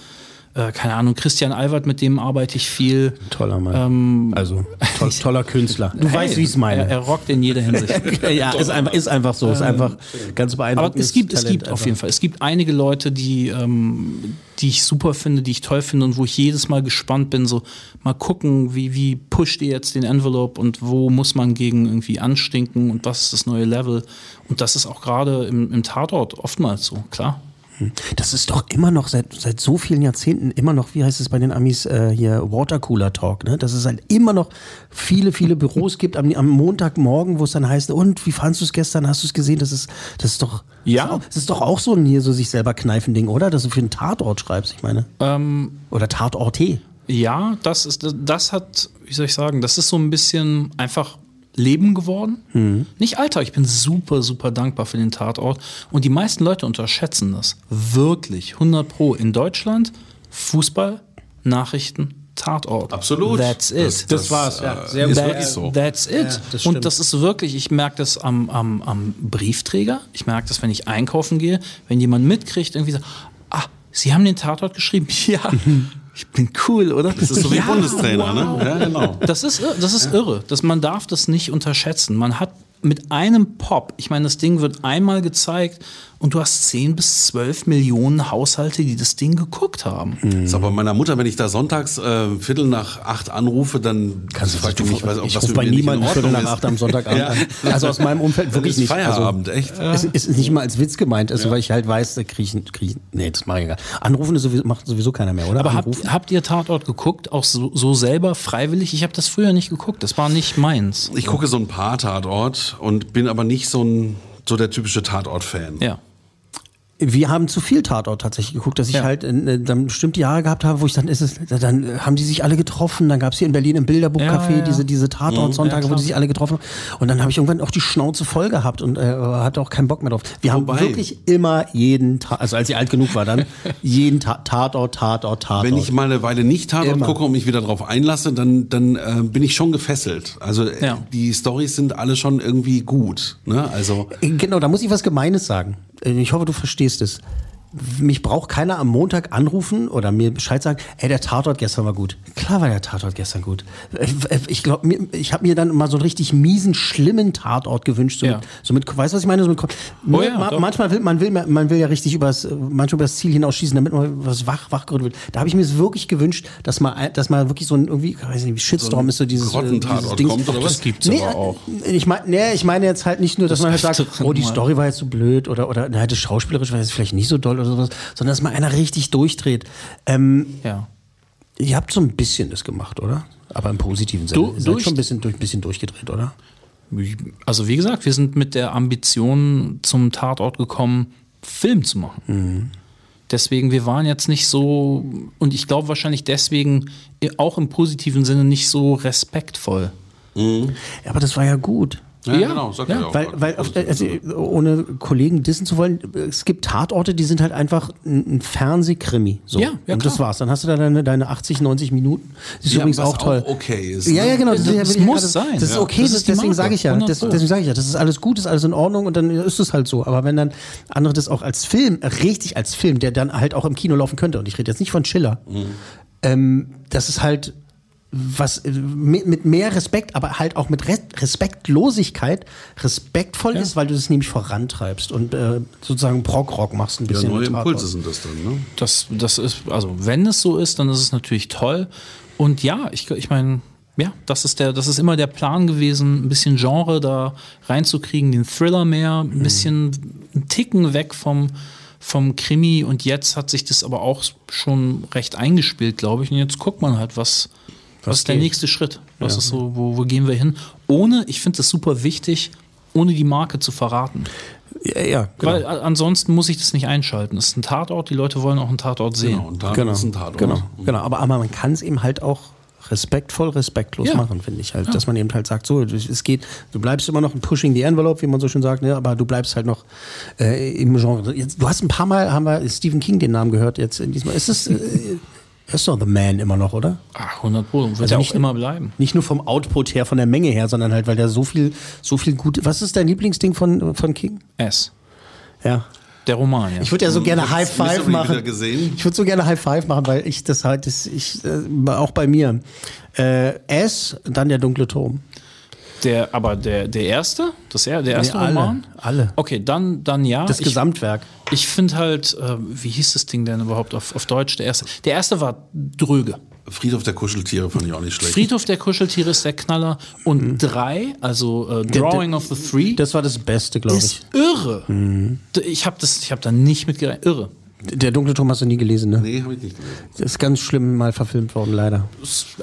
Äh, keine Ahnung, Christian Albert, mit dem arbeite ich viel. Toller Mann. Ähm, also, [laughs] toll, toller Künstler. Du weißt, wie ich es meine. Er, er rockt in jeder Hinsicht. [laughs] ja, ist einfach, ist einfach so. Ist einfach ganz beeindruckend. Aber es gibt, es gibt auf jeden Fall, es gibt einige Leute, die, ähm, die ich super finde, die ich toll finde und wo ich jedes Mal gespannt bin, so mal gucken, wie, wie pusht ihr jetzt den Envelope und wo muss man gegen irgendwie anstinken und was ist das neue Level. Und das ist auch gerade im, im Tatort oftmals so, klar. Das ist doch immer noch seit, seit so vielen Jahrzehnten immer noch, wie heißt es bei den Amis äh, hier, Watercooler Talk, ne? Dass es halt immer noch viele, viele Büros gibt am, am Montagmorgen, wo es dann heißt, und wie fandst du es gestern? Hast du es gesehen? Das ist, das ist doch, Ja. das ist doch auch so ein hier so sich selber kneifen Ding, oder? Dass du für einen Tatort schreibst, ich meine. Ähm, Oder Tatort T. Ja, das ist, das hat, wie soll ich sagen, das ist so ein bisschen einfach Leben geworden. Nicht Alter, ich bin super, super dankbar für den Tatort. Und die meisten Leute unterschätzen das. Wirklich, 100 Pro. In Deutschland, Fußball, Nachrichten, Tatort. Absolut. That's it. Das- das war's, ja. Äh, Sehr Ist wirklich so. That's it. Ja, das. Und das ist wirklich, ich merke das am, am, am Briefträger. Ich merke das, wenn ich einkaufen gehe, wenn jemand mitkriegt, irgendwie so, ah, Sie haben den Tatort geschrieben? [laughs] Ja. Ich bin cool, oder? Das ist so wie Ja, Bundestrainer, wow. ne? Ja, genau. Das ist, das ist irre. Das, man darf das nicht unterschätzen. Man hat mit einem Pop, ich meine, das Ding wird einmal gezeigt und du hast 10 bis 12 Millionen Haushalte, die das Ding geguckt haben. Das ist aber bei meiner Mutter, wenn ich da sonntags äh, Viertel nach acht anrufe, dann Kannst du fragt die mich, was, ob ich was rufe bei nicht niemandem Viertel nach ist. acht am Sonntagabend [laughs] Ja. an. Also aus meinem Umfeld wirklich ist nicht. Feierabend, also, echt. Es ist nicht mal als Witz gemeint, also, weil ich halt weiß, da krieg ich, krieg ich nee, das mache ich gar Anrufen ist sowieso, macht sowieso keiner mehr, oder? Aber Anrufen? habt, habt ihr Tatort geguckt? Auch so, so selber, freiwillig? Ich habe das früher nicht geguckt. Das war nicht meins. Ich gucke so ein paar Tatort und bin aber nicht so ein so der typische Tatort-Fan. Ja. Wir haben zu viel Tatort tatsächlich geguckt, dass ich Ja. halt äh, dann bestimmte Jahre gehabt habe, wo ich dann ist es, dann äh, haben die sich alle getroffen, dann gab es hier in Berlin im Bilderbuchcafé Ja, ja. diese, diese Tatort-Sonntage, Ja, wo die sich alle getroffen haben. Und dann habe ich irgendwann auch die Schnauze voll gehabt und äh, hatte auch keinen Bock mehr drauf. Wir Wobei- haben wirklich immer jeden Tag, also als ich alt genug war dann, [laughs] jeden Ta Tatort, Tatort, Tatort. Wenn ich mal eine Weile nicht Tatort Immer. gucke und mich wieder drauf einlasse, dann, dann äh, bin ich schon gefesselt. Also äh, die Stories sind alle schon irgendwie gut. Ne? Also Genau, da muss ich was Gemeines sagen. Äh, Ich hoffe, du verstehst es. Mich braucht keiner am Montag anrufen oder mir Bescheid sagen, ey, der Tatort gestern war gut. Klar war der Tatort gestern gut. Äh, Ich glaube, ich habe mir dann mal so einen richtig miesen, schlimmen Tatort gewünscht. So, Ja. mit, so mit, weißt du, was ich meine? So mit, Oh ja, ma- manchmal will man will man will ja richtig übers, manchmal übers Ziel hinausschießen, damit man was wach wachgerüttelt wird. Da habe ich mir es wirklich gewünscht, dass mal, dass mal wirklich so ein irgendwie, weiß nicht, Shitstorm ist so dieses, äh, dieses Dings. kommt oder was? Das gibt's Nee, aber auch. Ich meine, nee, ich meine jetzt halt nicht nur, dass Das man halt sagt, oh, die. Story war jetzt so blöd oder, oder na, das schauspielerisch war jetzt vielleicht nicht so doll oder sowas, sondern dass mal einer richtig durchdreht. Ähm, Ja. ihr habt so ein bisschen das gemacht, oder? Aber im positiven Sinne. Du- ihr seid durch- schon ein bisschen, durch, ein bisschen durchgedreht, oder? Also wie gesagt, wir sind mit der Ambition zum Tatort gekommen, Film zu machen. Mhm. Deswegen, wir waren jetzt nicht so, und ich glaube wahrscheinlich deswegen auch im positiven Sinne nicht so respektvoll. Ja, aber das war ja gut. Ja, Ja. genau, sagt er ja auch. Weil, weil auf, also, ohne Kollegen dissen zu wollen, es gibt Tatorte, die sind halt einfach ein Fernsehkrimi. So. Ja, ja, Und das klar. war's. Dann hast du da deine, deine 80, 90 Minuten. Das ist Ja, übrigens was auch toll. auch okay ist, Ja, ne? ja, genau. Das- das ich muss gerade- sein. Das ist okay, Das das ist deswegen sage ich ja. 100 Das, deswegen sage ich ja, das ist alles gut, das ist alles in Ordnung und dann ist es halt so. Aber wenn dann andere das auch als Film, richtig als Film, der dann halt auch im Kino laufen könnte, und ich rede jetzt nicht von Schiller, ähm, das ist halt was äh, mit, mit mehr Respekt, aber halt auch mit Res Respektlosigkeit respektvoll ist, weil du das nämlich vorantreibst und äh, sozusagen Prog-Rock machst ein Ja, bisschen. neue mit Tatort. Impulse sind das dann, ne? Das, das ist, also wenn es so ist, dann ist es natürlich toll. Und ja, ich, ich meine, ja, das ist der, das ist immer der Plan gewesen, ein bisschen Genre da reinzukriegen, den Thriller mehr, Mhm. ein bisschen einen Ticken weg vom, vom Krimi. Und jetzt hat sich das aber auch schon recht eingespielt, glaube ich. Und jetzt guckt man halt, was, was, ist der nächste Schritt? Was Ja. ist so, wo, wo gehen wir hin? Ohne, ich finde das super wichtig, ohne die Marke zu verraten. Ja, ja genau. Weil a- ansonsten muss ich das nicht einschalten. Es ist ein Tatort, die Leute wollen auch einen Tatort sehen. Genau, und da genau, ist ein Tatort. Genau, genau. Aber, aber man kann es eben halt auch respektvoll, respektlos Ja. machen, finde ich halt. Dass man eben halt sagt, so, es geht, du bleibst immer noch ein Pushing the Envelope, wie man so schön sagt, ne? aber du bleibst halt noch äh, im Genre. Jetzt, du hast ein paar Mal, haben wir Stephen King den Namen gehört jetzt in diesem Ist es, äh, er ist doch The Man immer noch, oder? Ach, 100 Pro. Wird Also ja nicht- auch immer bleiben. Nicht nur vom Output her, von der Menge her, sondern halt, weil der so viel, so viel gut. Was ist dein Lieblingsding von, von King? S. Ja. Der Roman, ja. Ich würde ja so gerne High Five machen. Ich würde so gerne High Five machen, weil ich das halt, das, ich, äh, auch bei mir. Äh, S, dann der dunkle Turm. Der, aber der, der erste? Das, er- der erste Nee, alle, Roman? alle. Okay, dann, dann ja. Das ich, Gesamtwerk. Ich finde halt, äh, wie hieß das Ding denn überhaupt auf, auf Deutsch? Der erste. Der erste war dröge. Friedhof der Kuscheltiere fand ich auch nicht schlecht. Friedhof der Kuscheltiere ist der Knaller. Und drei, also äh, Drawing of the Three, Das war das Beste, glaube ich. ist irre. D- Ich habe hab da nicht mit gerechnet. Irre. Der dunkle Turm hast du nie gelesen, ne? Nee, habe ich nicht gelesen. Das ist ganz schlimm mal verfilmt worden, leider.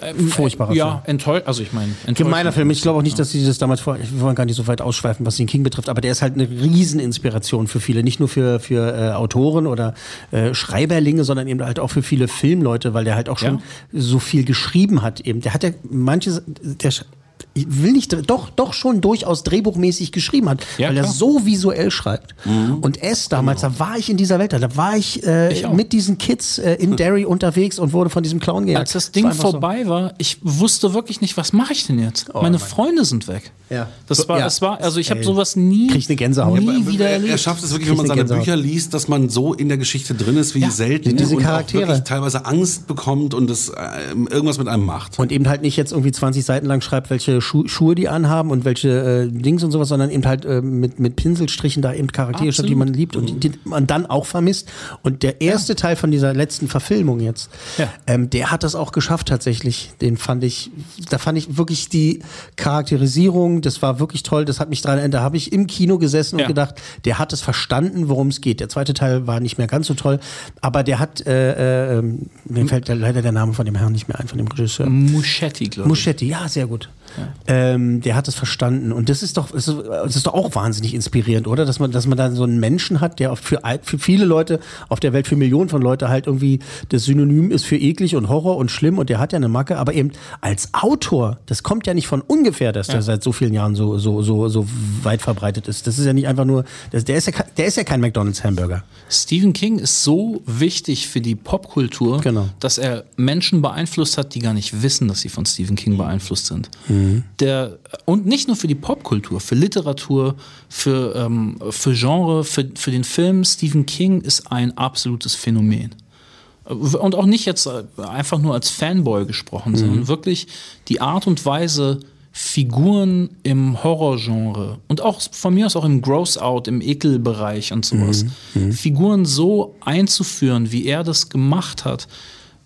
Ähm, Furchtbarer äh, Ja, enttäuscht. Also ich meine, Gemeiner Film. Ich glaube auch nicht, dass sie das damals vor. Wir wollen gar nicht so weit ausschweifen, was den King betrifft, aber der ist halt eine Rieseninspiration für viele. Nicht nur für, für äh, Autoren oder äh, Schreiberlinge, sondern eben halt auch für viele Filmleute, weil der halt auch schon so viel geschrieben hat. Eben. Der hat ja manche. Der, ich will nicht, doch, doch schon durchaus drehbuchmäßig geschrieben hat, Ja, weil er klar. so visuell schreibt. Und S damals, da war ich in dieser Welt, da war ich, äh, Ich mit diesen Kids äh, in Derry unterwegs und wurde von diesem Clown gejagt. Als das Ding war einfach so. vorbei war, ich wusste wirklich nicht, was mache ich denn jetzt? Meine Freunde sind weg. Ja. Das war, Ja. das war, also ich habe sowas nie, Krieg eine Gänsehaut. nie Ja, wieder er, erlebt. er schafft es wirklich, Krieg wenn man eine seine Gänsehaut. Bücher liest, dass man so in der Geschichte drin ist wie Ja, selten diese und Charaktere. auch wirklich teilweise Angst bekommt und es äh, irgendwas mit einem macht. Und eben halt nicht jetzt irgendwie 20 Seiten lang schreibt, welche Schu Schuhe die anhaben und welche äh, Dings und sowas, sondern eben halt äh, mit, mit Pinselstrichen da eben Charaktere schreibt, die man liebt und die, die man dann auch vermisst. Und der erste Teil von dieser letzten Verfilmung jetzt, Ja. ähm, der hat das auch geschafft tatsächlich. Den fand ich, da fand ich wirklich die Charakterisierung, das war wirklich toll, das hat mich dran erinnert. Da habe ich im Kino gesessen Ja. und gedacht, der hat es verstanden, worum es geht. Der zweite Teil war nicht mehr ganz so toll, aber der hat, äh, äh, ähm, mir fällt der, leider der Name von dem Herrn nicht mehr ein, von dem Regisseur. Muschetti, glaube ich. Muschetti, ja, sehr gut. Ähm, der hat es verstanden. Und das ist doch, das ist, ist doch auch wahnsinnig inspirierend, oder? Dass man, dass man da so einen Menschen hat, der für, für viele Leute auf der Welt, für Millionen von Leute halt irgendwie das Synonym ist für eklig und Horror und schlimm und der hat ja eine Macke, aber eben als Autor, das kommt ja nicht von ungefähr, dass der seit so vielen Jahren so, so, so, so weit verbreitet ist. Das ist ja nicht einfach nur, das, der, ist ja, der ist ja kein McDonalds-Hamburger. Stephen King ist so wichtig für die Popkultur, Genau. dass er Menschen beeinflusst hat, die gar nicht wissen, dass sie von Stephen King beeinflusst sind. Der, und nicht nur für die Popkultur, für Literatur, für, ähm, für Genre, für, für den Film. Stephen King ist ein absolutes Phänomen. Und auch nicht jetzt äh, einfach nur als Fanboy gesprochen, sondern wirklich die Art und Weise, Figuren im Horrorgenre und auch von mir aus auch im Gross-Out, im Ekelbereich und sowas, Figuren so einzuführen, wie er das gemacht hat,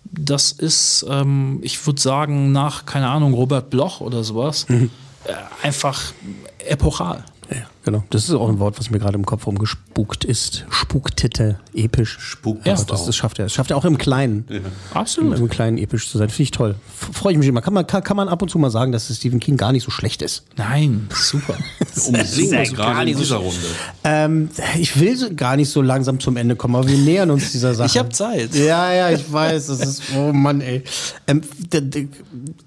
das ist, ähm, ich würde sagen, nach, keine Ahnung, Robert Bloch oder sowas, äh, einfach epochal. Ja, Genau. Das ist auch ein Wort, was mir gerade im Kopf rumgespukt ist. Spuktete, episch. Spukt Ja, das, das schafft er. Das schafft er auch im Kleinen. Absolut. Im Kleinen episch zu sein. Finde ich toll. Freue ich mich immer. Kann man, kann, kann man ab und zu mal sagen, dass Stephen King gar nicht so schlecht ist. Nein, super. [laughs] Uns gut. gerade Gar in nicht dieser. Runde. Ähm, ich will so gar nicht so langsam zum Ende kommen, aber wir nähern uns dieser Sache. Ich hab Zeit. Ja, ja, ich weiß. Das ist, oh Mann, ey. Ähm,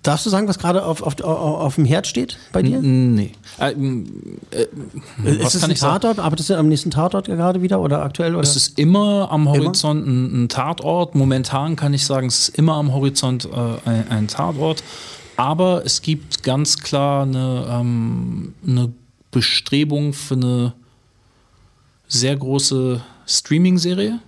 darfst du sagen, was gerade auf, auf, auf, auf dem Herd steht bei dir? Nee. Äh, äh, ist was es kann ein? Tatort? Arbeitest du am nächsten Tatort gerade wieder oder aktuell? Oder? Es ist immer am Horizont Ein, ein Tatort. Momentan kann ich sagen, es ist immer am Horizont äh, ein, ein Tatort. Aber es gibt ganz klar eine, ähm, eine Bestrebung für eine sehr große Streaming-Serie.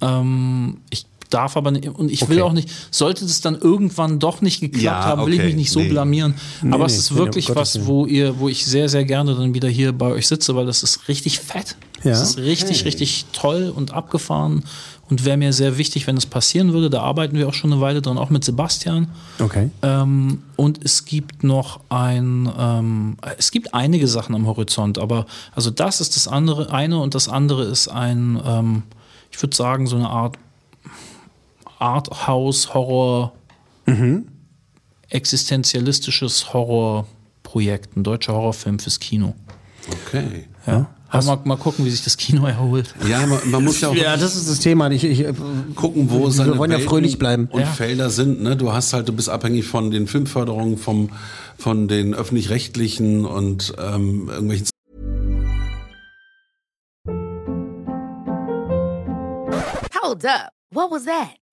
Ähm, ich darf aber nicht, und ich will Okay. auch nicht, sollte das dann irgendwann doch nicht geklappt Ja, haben, will ich okay, mich nicht so nee. blamieren. Nee, aber nee, es ist um wirklich Gottes was, wo ihr, wo ich sehr, sehr gerne dann wieder hier bei euch sitze, weil das ist richtig fett. Ja? Das ist richtig, richtig toll und abgefahren und wäre mir sehr wichtig, wenn es passieren würde. Da arbeiten wir auch schon eine Weile dran, auch mit Sebastian. Okay. Ähm, und es gibt noch ein, ähm, es gibt einige Sachen am Horizont, aber also das ist das andere, eine und das andere ist ein, ähm, ich würde sagen, so eine Art Arthouse-Horror, existenzialistisches Horrorprojekt, ein deutscher Horrorfilm fürs Kino. Okay. Ja. Aber mal, mal gucken, wie sich das Kino erholt. Ja, man, man muss ja auch Ja, das ist das Thema. Ich, ich, gucken, wo Wir seine wollen ja Welten fröhlich bleiben. und Ja. Felder sind. Ne? Du hast halt, du bist abhängig von den Filmförderungen, vom, von den öffentlich-rechtlichen und ähm, irgendwelchen Hold up. What was that?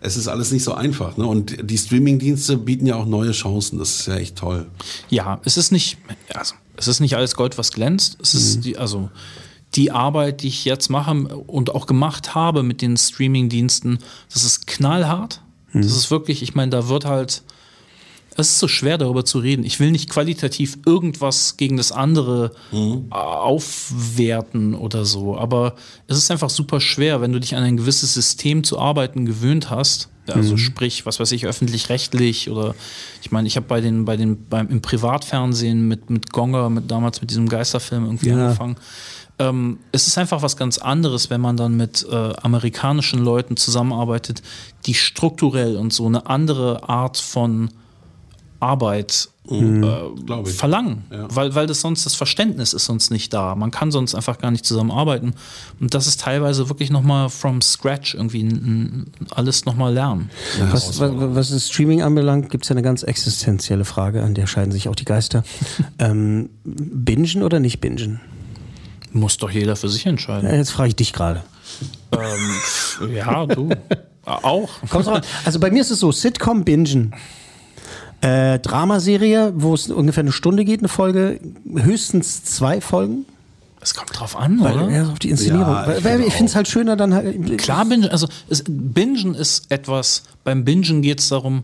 Es ist alles nicht so einfach. Ne? Und die Streamingdienste bieten ja auch neue Chancen. Das ist ja echt toll. Ja, es ist nicht, also, es ist nicht alles Gold, was glänzt. Es ist die, also die Arbeit, die ich jetzt mache und auch gemacht habe mit den Streaming-Diensten, das ist knallhart. Das ist wirklich, ich meine, da wird halt, es ist so schwer darüber zu reden. Ich will nicht qualitativ irgendwas gegen das andere äh, aufwerten oder so, aber es ist einfach super schwer, wenn du dich an ein gewisses System zu arbeiten gewöhnt hast. Also sprich, was weiß ich, öffentlich-rechtlich oder ich meine, ich habe bei den, bei den, beim im Privatfernsehen mit, mit Gonger, mit damals mit diesem Geisterfilm irgendwie Ja. angefangen. Ähm, es ist einfach was ganz anderes, wenn man dann mit äh, amerikanischen Leuten zusammenarbeitet, die strukturell und so eine andere Art von Arbeit Glaub äh, ich. verlangen, Ja. weil, weil das sonst das Verständnis ist sonst nicht da. Man kann sonst einfach gar nicht zusammenarbeiten. Und das ist teilweise wirklich nochmal from scratch irgendwie n- n- alles nochmal lernen. Was, was, was das Streaming anbelangt, gibt es ja eine ganz existenzielle Frage, an der scheiden sich auch die Geister. [laughs] ähm, bingen oder nicht bingen? Muss doch jeder für sich entscheiden. Ja, jetzt frage ich dich gerade. Ähm, ja, du. [laughs] Auch. An. Also bei mir ist es so, Sitcom bingen. Äh, Dramaserie, wo es ungefähr eine Stunde geht, eine Folge, höchstens zwei Folgen. Es kommt drauf an, Weil, oder? ja, auf die Inszenierung. Ja, ich ich finde es halt schöner dann halt. Klar, Bingen, also es, Bingen ist etwas, beim Bingen geht es darum,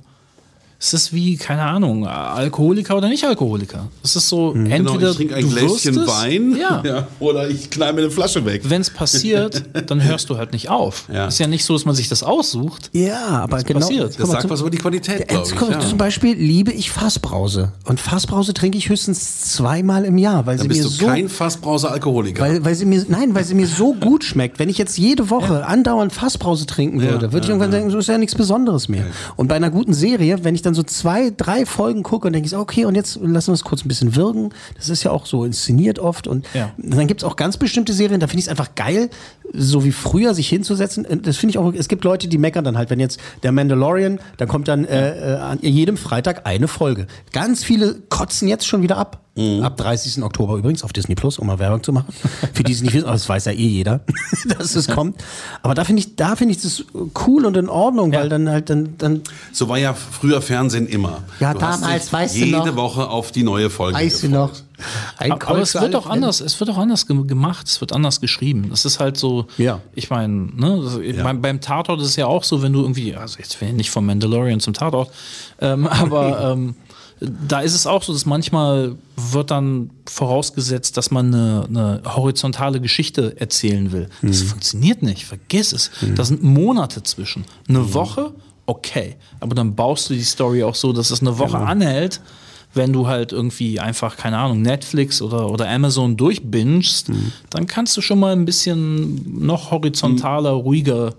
es ist wie, keine Ahnung, Alkoholiker oder nicht Alkoholiker. Es ist so, Genau, entweder ich trinke ein du wirst Gläschen es, Wein [laughs] Ja. oder ich knall mir eine Flasche weg. Wenn es passiert, dann hörst du halt nicht auf. Ja. Ist ja nicht so, dass man sich das aussucht. Ja, aber genau. passiert. Das Guck mal, sagt zum- was über die Qualität, Ja, glaube jetzt ich. Ja. Zum Beispiel liebe ich Fassbrause. Und Fassbrause trinke ich höchstens zweimal im Jahr, weil Dann sie bist mir du so. kein Fassbrause-Alkoholiker. Weil, weil sie mir, nein, weil sie mir so [laughs] gut schmeckt. Wenn ich jetzt jede Woche andauernd Fassbrause trinken würde, würde ich irgendwann denken, so ist ja nichts Besonderes mehr. Und bei einer guten Serie, wenn ich dann so zwei, drei Folgen gucke und denke ich, okay, und jetzt lassen wir es kurz ein bisschen wirken. Das ist ja auch so inszeniert oft. Und Ja. dann gibt es auch ganz bestimmte Serien, da finde ich es einfach geil, so wie früher sich hinzusetzen. Das finde ich auch, es gibt Leute, die meckern dann halt, wenn jetzt der Mandalorian, da kommt dann äh, äh, an jedem Freitag eine Folge. Ganz viele kotzen jetzt schon wieder ab. Ab 30. Oktober übrigens auf Disney Plus, um mal Werbung zu machen. Für die es nicht wissen, aber das weiß ja eh jeder, [laughs] dass es kommt. Aber da finde ich, da finde ich das cool und in Ordnung, weil dann halt dann, dann So war ja früher Fernsehen immer. Ja, du hast damals, dich weißt du jede noch. Woche auf die neue Folge Weißt du noch? Ein aber Colt es wird auch anders, es wird auch anders ge- gemacht, es wird anders geschrieben. Das ist halt so, Ja. ich meine, ne, das, beim, beim Tatort ist es ja auch so, wenn du irgendwie, also jetzt will ich nicht vom Mandalorian zum Tatort, ähm, [laughs] aber ähm, da ist es auch so, dass manchmal wird dann vorausgesetzt, dass man eine, eine horizontale Geschichte erzählen will. Das Mhm. funktioniert nicht, vergiss es. Da sind Monate zwischen. Eine Woche, okay, aber dann baust du die Story auch so, dass es eine Woche Genau. anhält wenn du halt irgendwie einfach, keine Ahnung, Netflix oder, oder Amazon durchbingst, Mhm. dann kannst du schon mal ein bisschen noch horizontaler, ruhiger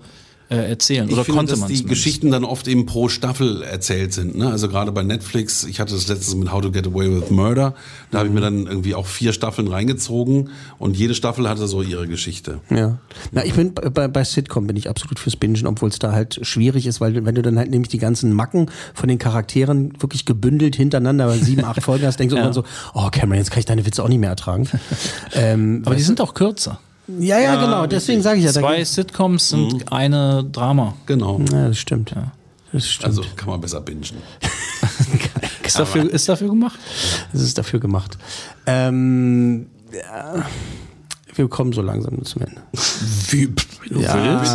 äh, erzählen. Ich Oder finde, konnte dass man die zumindest. Geschichten dann oft eben pro Staffel erzählt sind. Ne? Also gerade bei Netflix, ich hatte das letztes mit How to Get Away with Murder, da habe ich mir dann irgendwie auch vier Staffeln reingezogen und jede Staffel hatte so ihre Geschichte. Ja. Na, ich bin bei, bei Sitcom bin ich absolut fürs Bingen, obwohl es da halt schwierig ist, weil wenn du dann halt nämlich die ganzen Macken von den Charakteren wirklich gebündelt hintereinander bei sieben, acht [laughs] Folgen hast, denkst du Ja. irgendwann so, oh Cameron, jetzt kann ich deine Witze auch nicht mehr ertragen. [laughs] ähm, Aber die sind auch kürzer. Ja, ja, genau, deswegen sage ich ja. Zwei Sitcoms sind eine Drama. Genau. ja, das stimmt. Das stimmt. Also kann man besser bingen. [laughs] Ist dafür, ist dafür gemacht? Das ist dafür gemacht. Ähm, ja, wir kommen so langsam zum Ende. Wie, du Ja,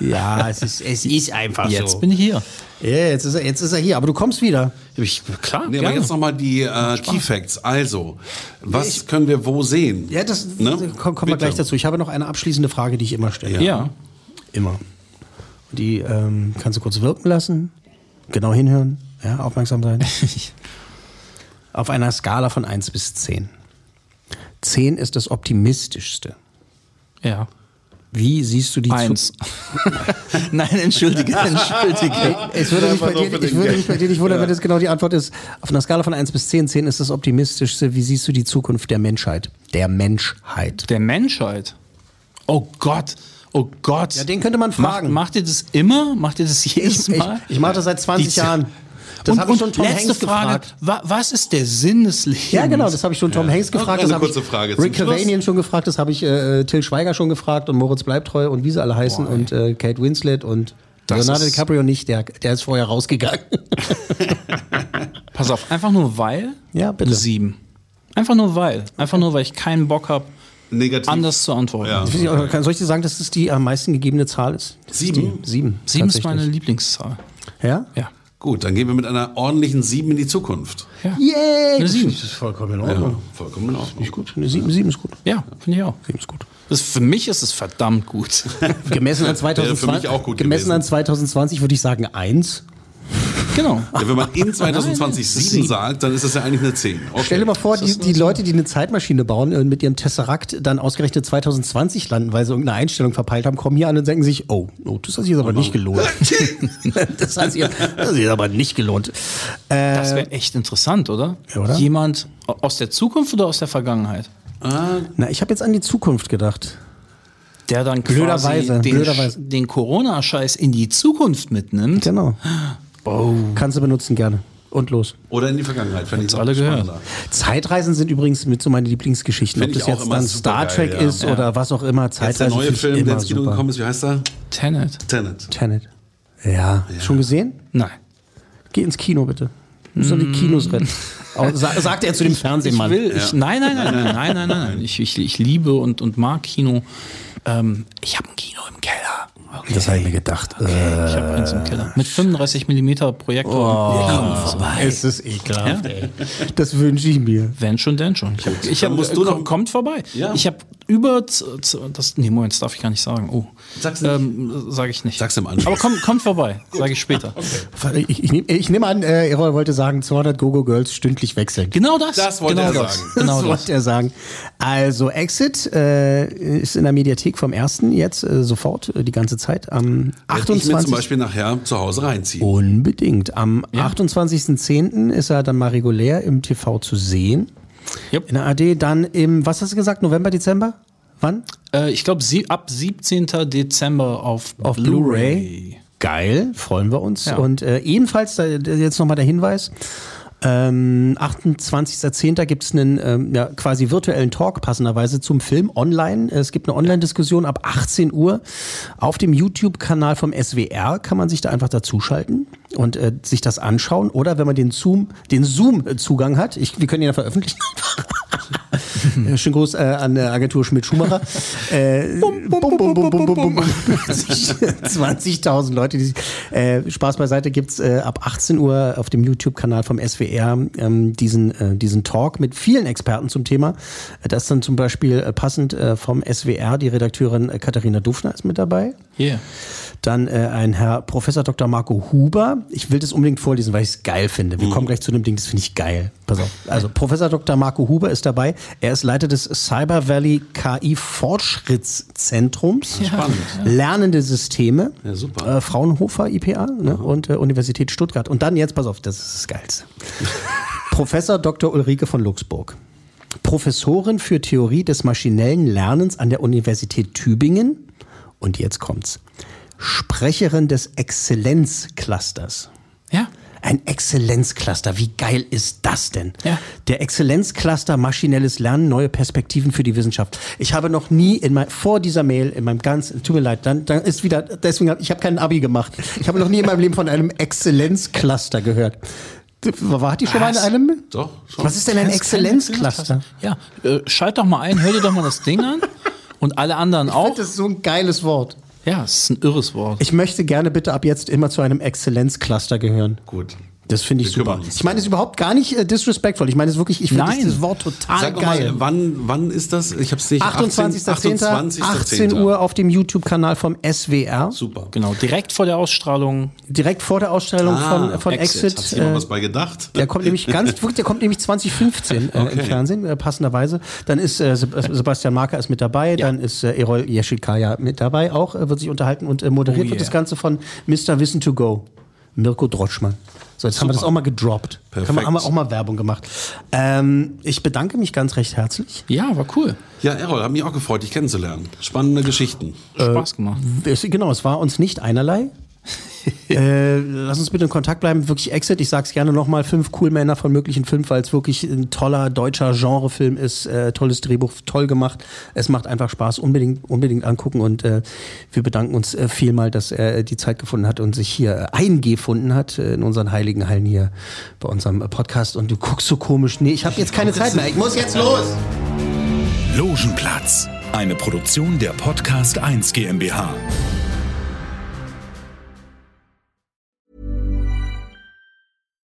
ja es, ist, es ist einfach Jetzt so. bin ich hier. Ja, jetzt ist, er, jetzt ist er hier, aber du kommst wieder. Ich, klar, Nee, aber jetzt nochmal die äh, Key Facts. Also, was können wir wo sehen? Ja, das Ne? kommen komm wir gleich dazu. Ich habe noch eine abschließende Frage, die ich immer stelle. Ja. Immer. Und die ähm, kannst du kurz wirken lassen, genau hinhören, ja, aufmerksam sein. [laughs] Auf einer Skala von 1 bis 10. 10 ist das optimistischste. Ja. Wie siehst du die Eins. [laughs] Nein, entschuldige, [laughs] entschuldige. Es würde, mich bei dir, ich würde mich bei dir nicht wundern, wenn das genau die Antwort ist. Auf einer Skala von 1 bis 10, 10 ist das optimistischste. Wie siehst du die Zukunft der Menschheit? Der Menschheit. Der Menschheit. Oh Gott. Oh Gott. Ja, den könnte man Macht, fragen. macht ihr das immer? Macht ihr das jedes Ich, ich, Mal? ich mache das seit 20 Die- Jahren. Das und, habe ich schon Tom letzte Hanks Frage, gefragt. wa, was ist der Sinn des Lebens? Ja, genau, das habe ich schon Tom Hanks gefragt. Das eine kurze Frage Rick. Cavanian schon gefragt, das habe ich äh, Till Schweiger schon gefragt und Moritz Bleibtreu und wie sie alle heißen Boah, und äh, Kate Winslet und Das Leonardo DiCaprio nicht, der, der ist vorher rausgegangen. [laughs] Pass auf, einfach nur weil? Ja, bitte. Eine sieben. Einfach nur weil. Einfach nur, weil ich keinen Bock habe, Negativ. anders zu antworten. Ja. Soll ich dir sagen, dass das die am meisten gegebene Zahl ist? Sieben? Sieben. Sieben ist meine. Lieblingszahl. Ja? Ja. Gut, dann gehen wir mit einer ordentlichen 7 in die Zukunft. Ja, Yay! Eine sieben. Das ist vollkommen in Ja, Ordnung. vollkommen in Ordnung. Ist gut. Eine sieben, sieben ist gut. ja finde ich auch. Sieben ist gut. Das, für mich ist es verdammt gut. Gemessen an [laughs] Wäre für 2020, mich auch gut gemessen gewesen. an 2020 würde ich sagen eins. Genau. Ja, wenn man in 2020 Nein, 7 sagt, dann ist das ja eigentlich eine 10. Okay. Stell dir mal vor, die, die. Leute, die eine Zeitmaschine bauen und mit ihrem Tesseract dann ausgerechnet 2020 landen, weil sie irgendeine Einstellung verpeilt haben, kommen hier an und denken sich, oh, oh das hat sich jetzt aber nicht gelohnt. [laughs] das hat sich, das hat sich jetzt aber nicht gelohnt. Äh, Das wäre echt interessant, oder? Ja, oder? Jemand aus der Zukunft oder aus der Vergangenheit? na, ich habe jetzt an die Zukunft gedacht. Der dann Blöderweise, quasi den, blöderweise. den Corona-Scheiß in die Zukunft mitnimmt. Genau. Kannst du benutzen gerne. Und los. Oder in die Vergangenheit. Fände ich alle gehört. spannender. Zeitreisen sind übrigens mit so meine Lieblingsgeschichten. Find Ob ich das jetzt dann Star supergeil, Trek ja. ist oder was auch immer. Jetzt der neue ich Film, der ins Kino super. gekommen ist, wie heißt er? Tenet. Tenet. Tenet. Ja. Schon gesehen? Nein. Geh ins Kino bitte. Du musst doch die Kinos retten. Sa sagt er zu dem Ich Fernsehmann. will, ich, nein, nein, nein, nein, nein, nein, nein. Ich, ich, ich liebe und, und mag Kino. Ähm, ich habe ein Kino im Keller. Okay. Das habe ich mir gedacht. Ich habe eins im Keller. Mit 35 mm Projektor. Oh, Kino vorbei. Es ist ekelhaft, Ja? ey. Das wünsche ich mir. Wenn schon, denn schon. Ich hab, ich hab, musst du äh, noch- kommt vorbei. Ja. Ich habe über das. Nee, Moment, das darf ich gar nicht sagen. Oh, Sag's nicht. ähm, sage ich nicht. Sag's im Anschluss. Aber kommt, kommt vorbei, sage ich später. [laughs] Ich, ich, nehm- ich nehme an, äh, Errol wollte sagen, 200 Go-Go-Girls stündlich wechseln. Genau das. Das wollte genau er das. sagen. Genau das das. wollte er sagen. Also Exit äh, ist in der Mediathek vom ersten jetzt äh, sofort äh, die ganze Zeit am Werd ich mir 28. zum Beispiel nachher zu Hause reinziehen. Unbedingt. Am 28.10. ist er dann mal regulär im TV zu sehen. Yep. In der AD dann im, was hast du gesagt, November, Dezember? Wann? Äh, ich glaube, sie, ab 17. Dezember auf, Auf Blu-ray. Geil, freuen wir uns. Ja. Und äh, ebenfalls, da jetzt nochmal der Hinweis, ähm, 28.10. gibt es einen ähm, ja, quasi virtuellen Talk passenderweise zum Film online. Es gibt eine Online-Diskussion ab 18 Uhr auf dem YouTube-Kanal vom SWR. Kann man sich da einfach dazuschalten und äh, sich das anschauen. Oder wenn man den Zoom, den Zoom-Zugang hat, ich, wir können ihn ja veröffentlichen. [laughs] [laughs] Schönen Gruß äh, an der Agentur Schmidt-Schumacher. [laughs] äh, 20.000 [laughs] Leute. Die, äh, Spaß beiseite gibt's äh, ab 18 Uhr auf dem YouTube-Kanal vom SWR ähm, diesen, äh, diesen Talk mit vielen Experten zum Thema. Das ist dann zum Beispiel äh, passend äh, vom SWR, die Redakteurin äh, Katharina Dufner ist mit dabei. Yeah. Dann äh, ein Herr Professor Dr. Marco Huber. Ich will das unbedingt vorlesen, weil ich es geil finde. Wir mhm. kommen gleich zu dem Ding, das finde ich geil. Pass auf. Also Professor Dr. Marco Huber ist dabei. Er ist Leiter des Cyber Valley KI Fortschrittszentrums. Spannend. Lernende Systeme. Ja, super. Äh, Fraunhofer IPA ne? und äh, Universität Stuttgart. Und dann jetzt, pass auf, das ist das Geilste. [laughs] Professor Dr. Ulrike von Luxburg. Professorin für Theorie des maschinellen Lernens an der Universität Tübingen. Und jetzt kommt's. Sprecherin des Exzellenzclusters. Ja. Ein Exzellenzcluster, wie geil ist das denn? Ja. Der Exzellenzcluster maschinelles Lernen, neue Perspektiven für die Wissenschaft. Ich habe noch nie in mein, vor dieser Mail in meinem ganzen, tut mir leid, dann, dann ist wieder, deswegen ich habe kein Abi gemacht. Ich habe noch nie in meinem Leben von einem Exzellenzcluster gehört. War die schon mal in Was? einem? Doch, schon. Was ist denn ein Exzellenzcluster? Ja, äh, schalt doch mal ein, hör dir doch mal das Ding an. Und alle anderen Ich auch. das ist so ein geiles Wort. Ja, es ist ein irres Wort. Ich möchte gerne bitte ab jetzt immer zu einem Exzellenzcluster gehören. Gut. Das finde ich Wir super. Ich meine es ist überhaupt gar nicht äh, disrespectful. Ich meine es wirklich, ich finde dieses Wort total Sag geil. mal, wann, wann ist das? Ich hab's nicht. 28.10. 28.10. 18 Uhr auf dem YouTube-Kanal vom SWR. Super. Genau, direkt vor der Ausstrahlung. Direkt vor der Ausstellung Ah, von, von Exit. Exit. Hat sich jemand äh, was bei gedacht? Der kommt nämlich ganz, [laughs] wirklich, der kommt nämlich 2015 äh, im Okay. Fernsehen, äh, passenderweise. Dann ist äh, äh, Sebastian Marker ist mit dabei, dann ist äh, Erol Yeşilkaya mit dabei, auch äh, wird sich unterhalten und äh, moderiert Oh wird yeah. das Ganze von Mr. Wissen to Go, Mirko Drotschmann. So, jetzt haben wir das Super. auch mal gedroppt. Perfekt. Haben wir, haben wir auch mal Werbung gemacht. Ähm, ich bedanke mich ganz recht herzlich. Ja, war cool. Ja, Errol, hat mich auch gefreut, dich kennenzulernen. Spannende Geschichten. Spaß gemacht. Es, genau, es war uns nicht einerlei. [laughs] äh, lass uns bitte in Kontakt bleiben. Wirklich Exit. Ich sag's gerne nochmal. Fünf Coolmänner von möglichen fünf, weil es wirklich ein toller deutscher Genrefilm ist. Äh, tolles Drehbuch, toll gemacht. Es macht einfach Spaß. Unbedingt, unbedingt angucken. Und äh, wir bedanken uns äh, vielmal, dass er die Zeit gefunden hat und sich hier äh, eingefunden hat äh, in unseren heiligen Hallen hier bei unserem äh, Podcast. Und du guckst so komisch. Nee, ich habe jetzt keine Zeit mehr. Ich muss jetzt los. Logenplatz, eine Produktion der Podcast 1 GmbH.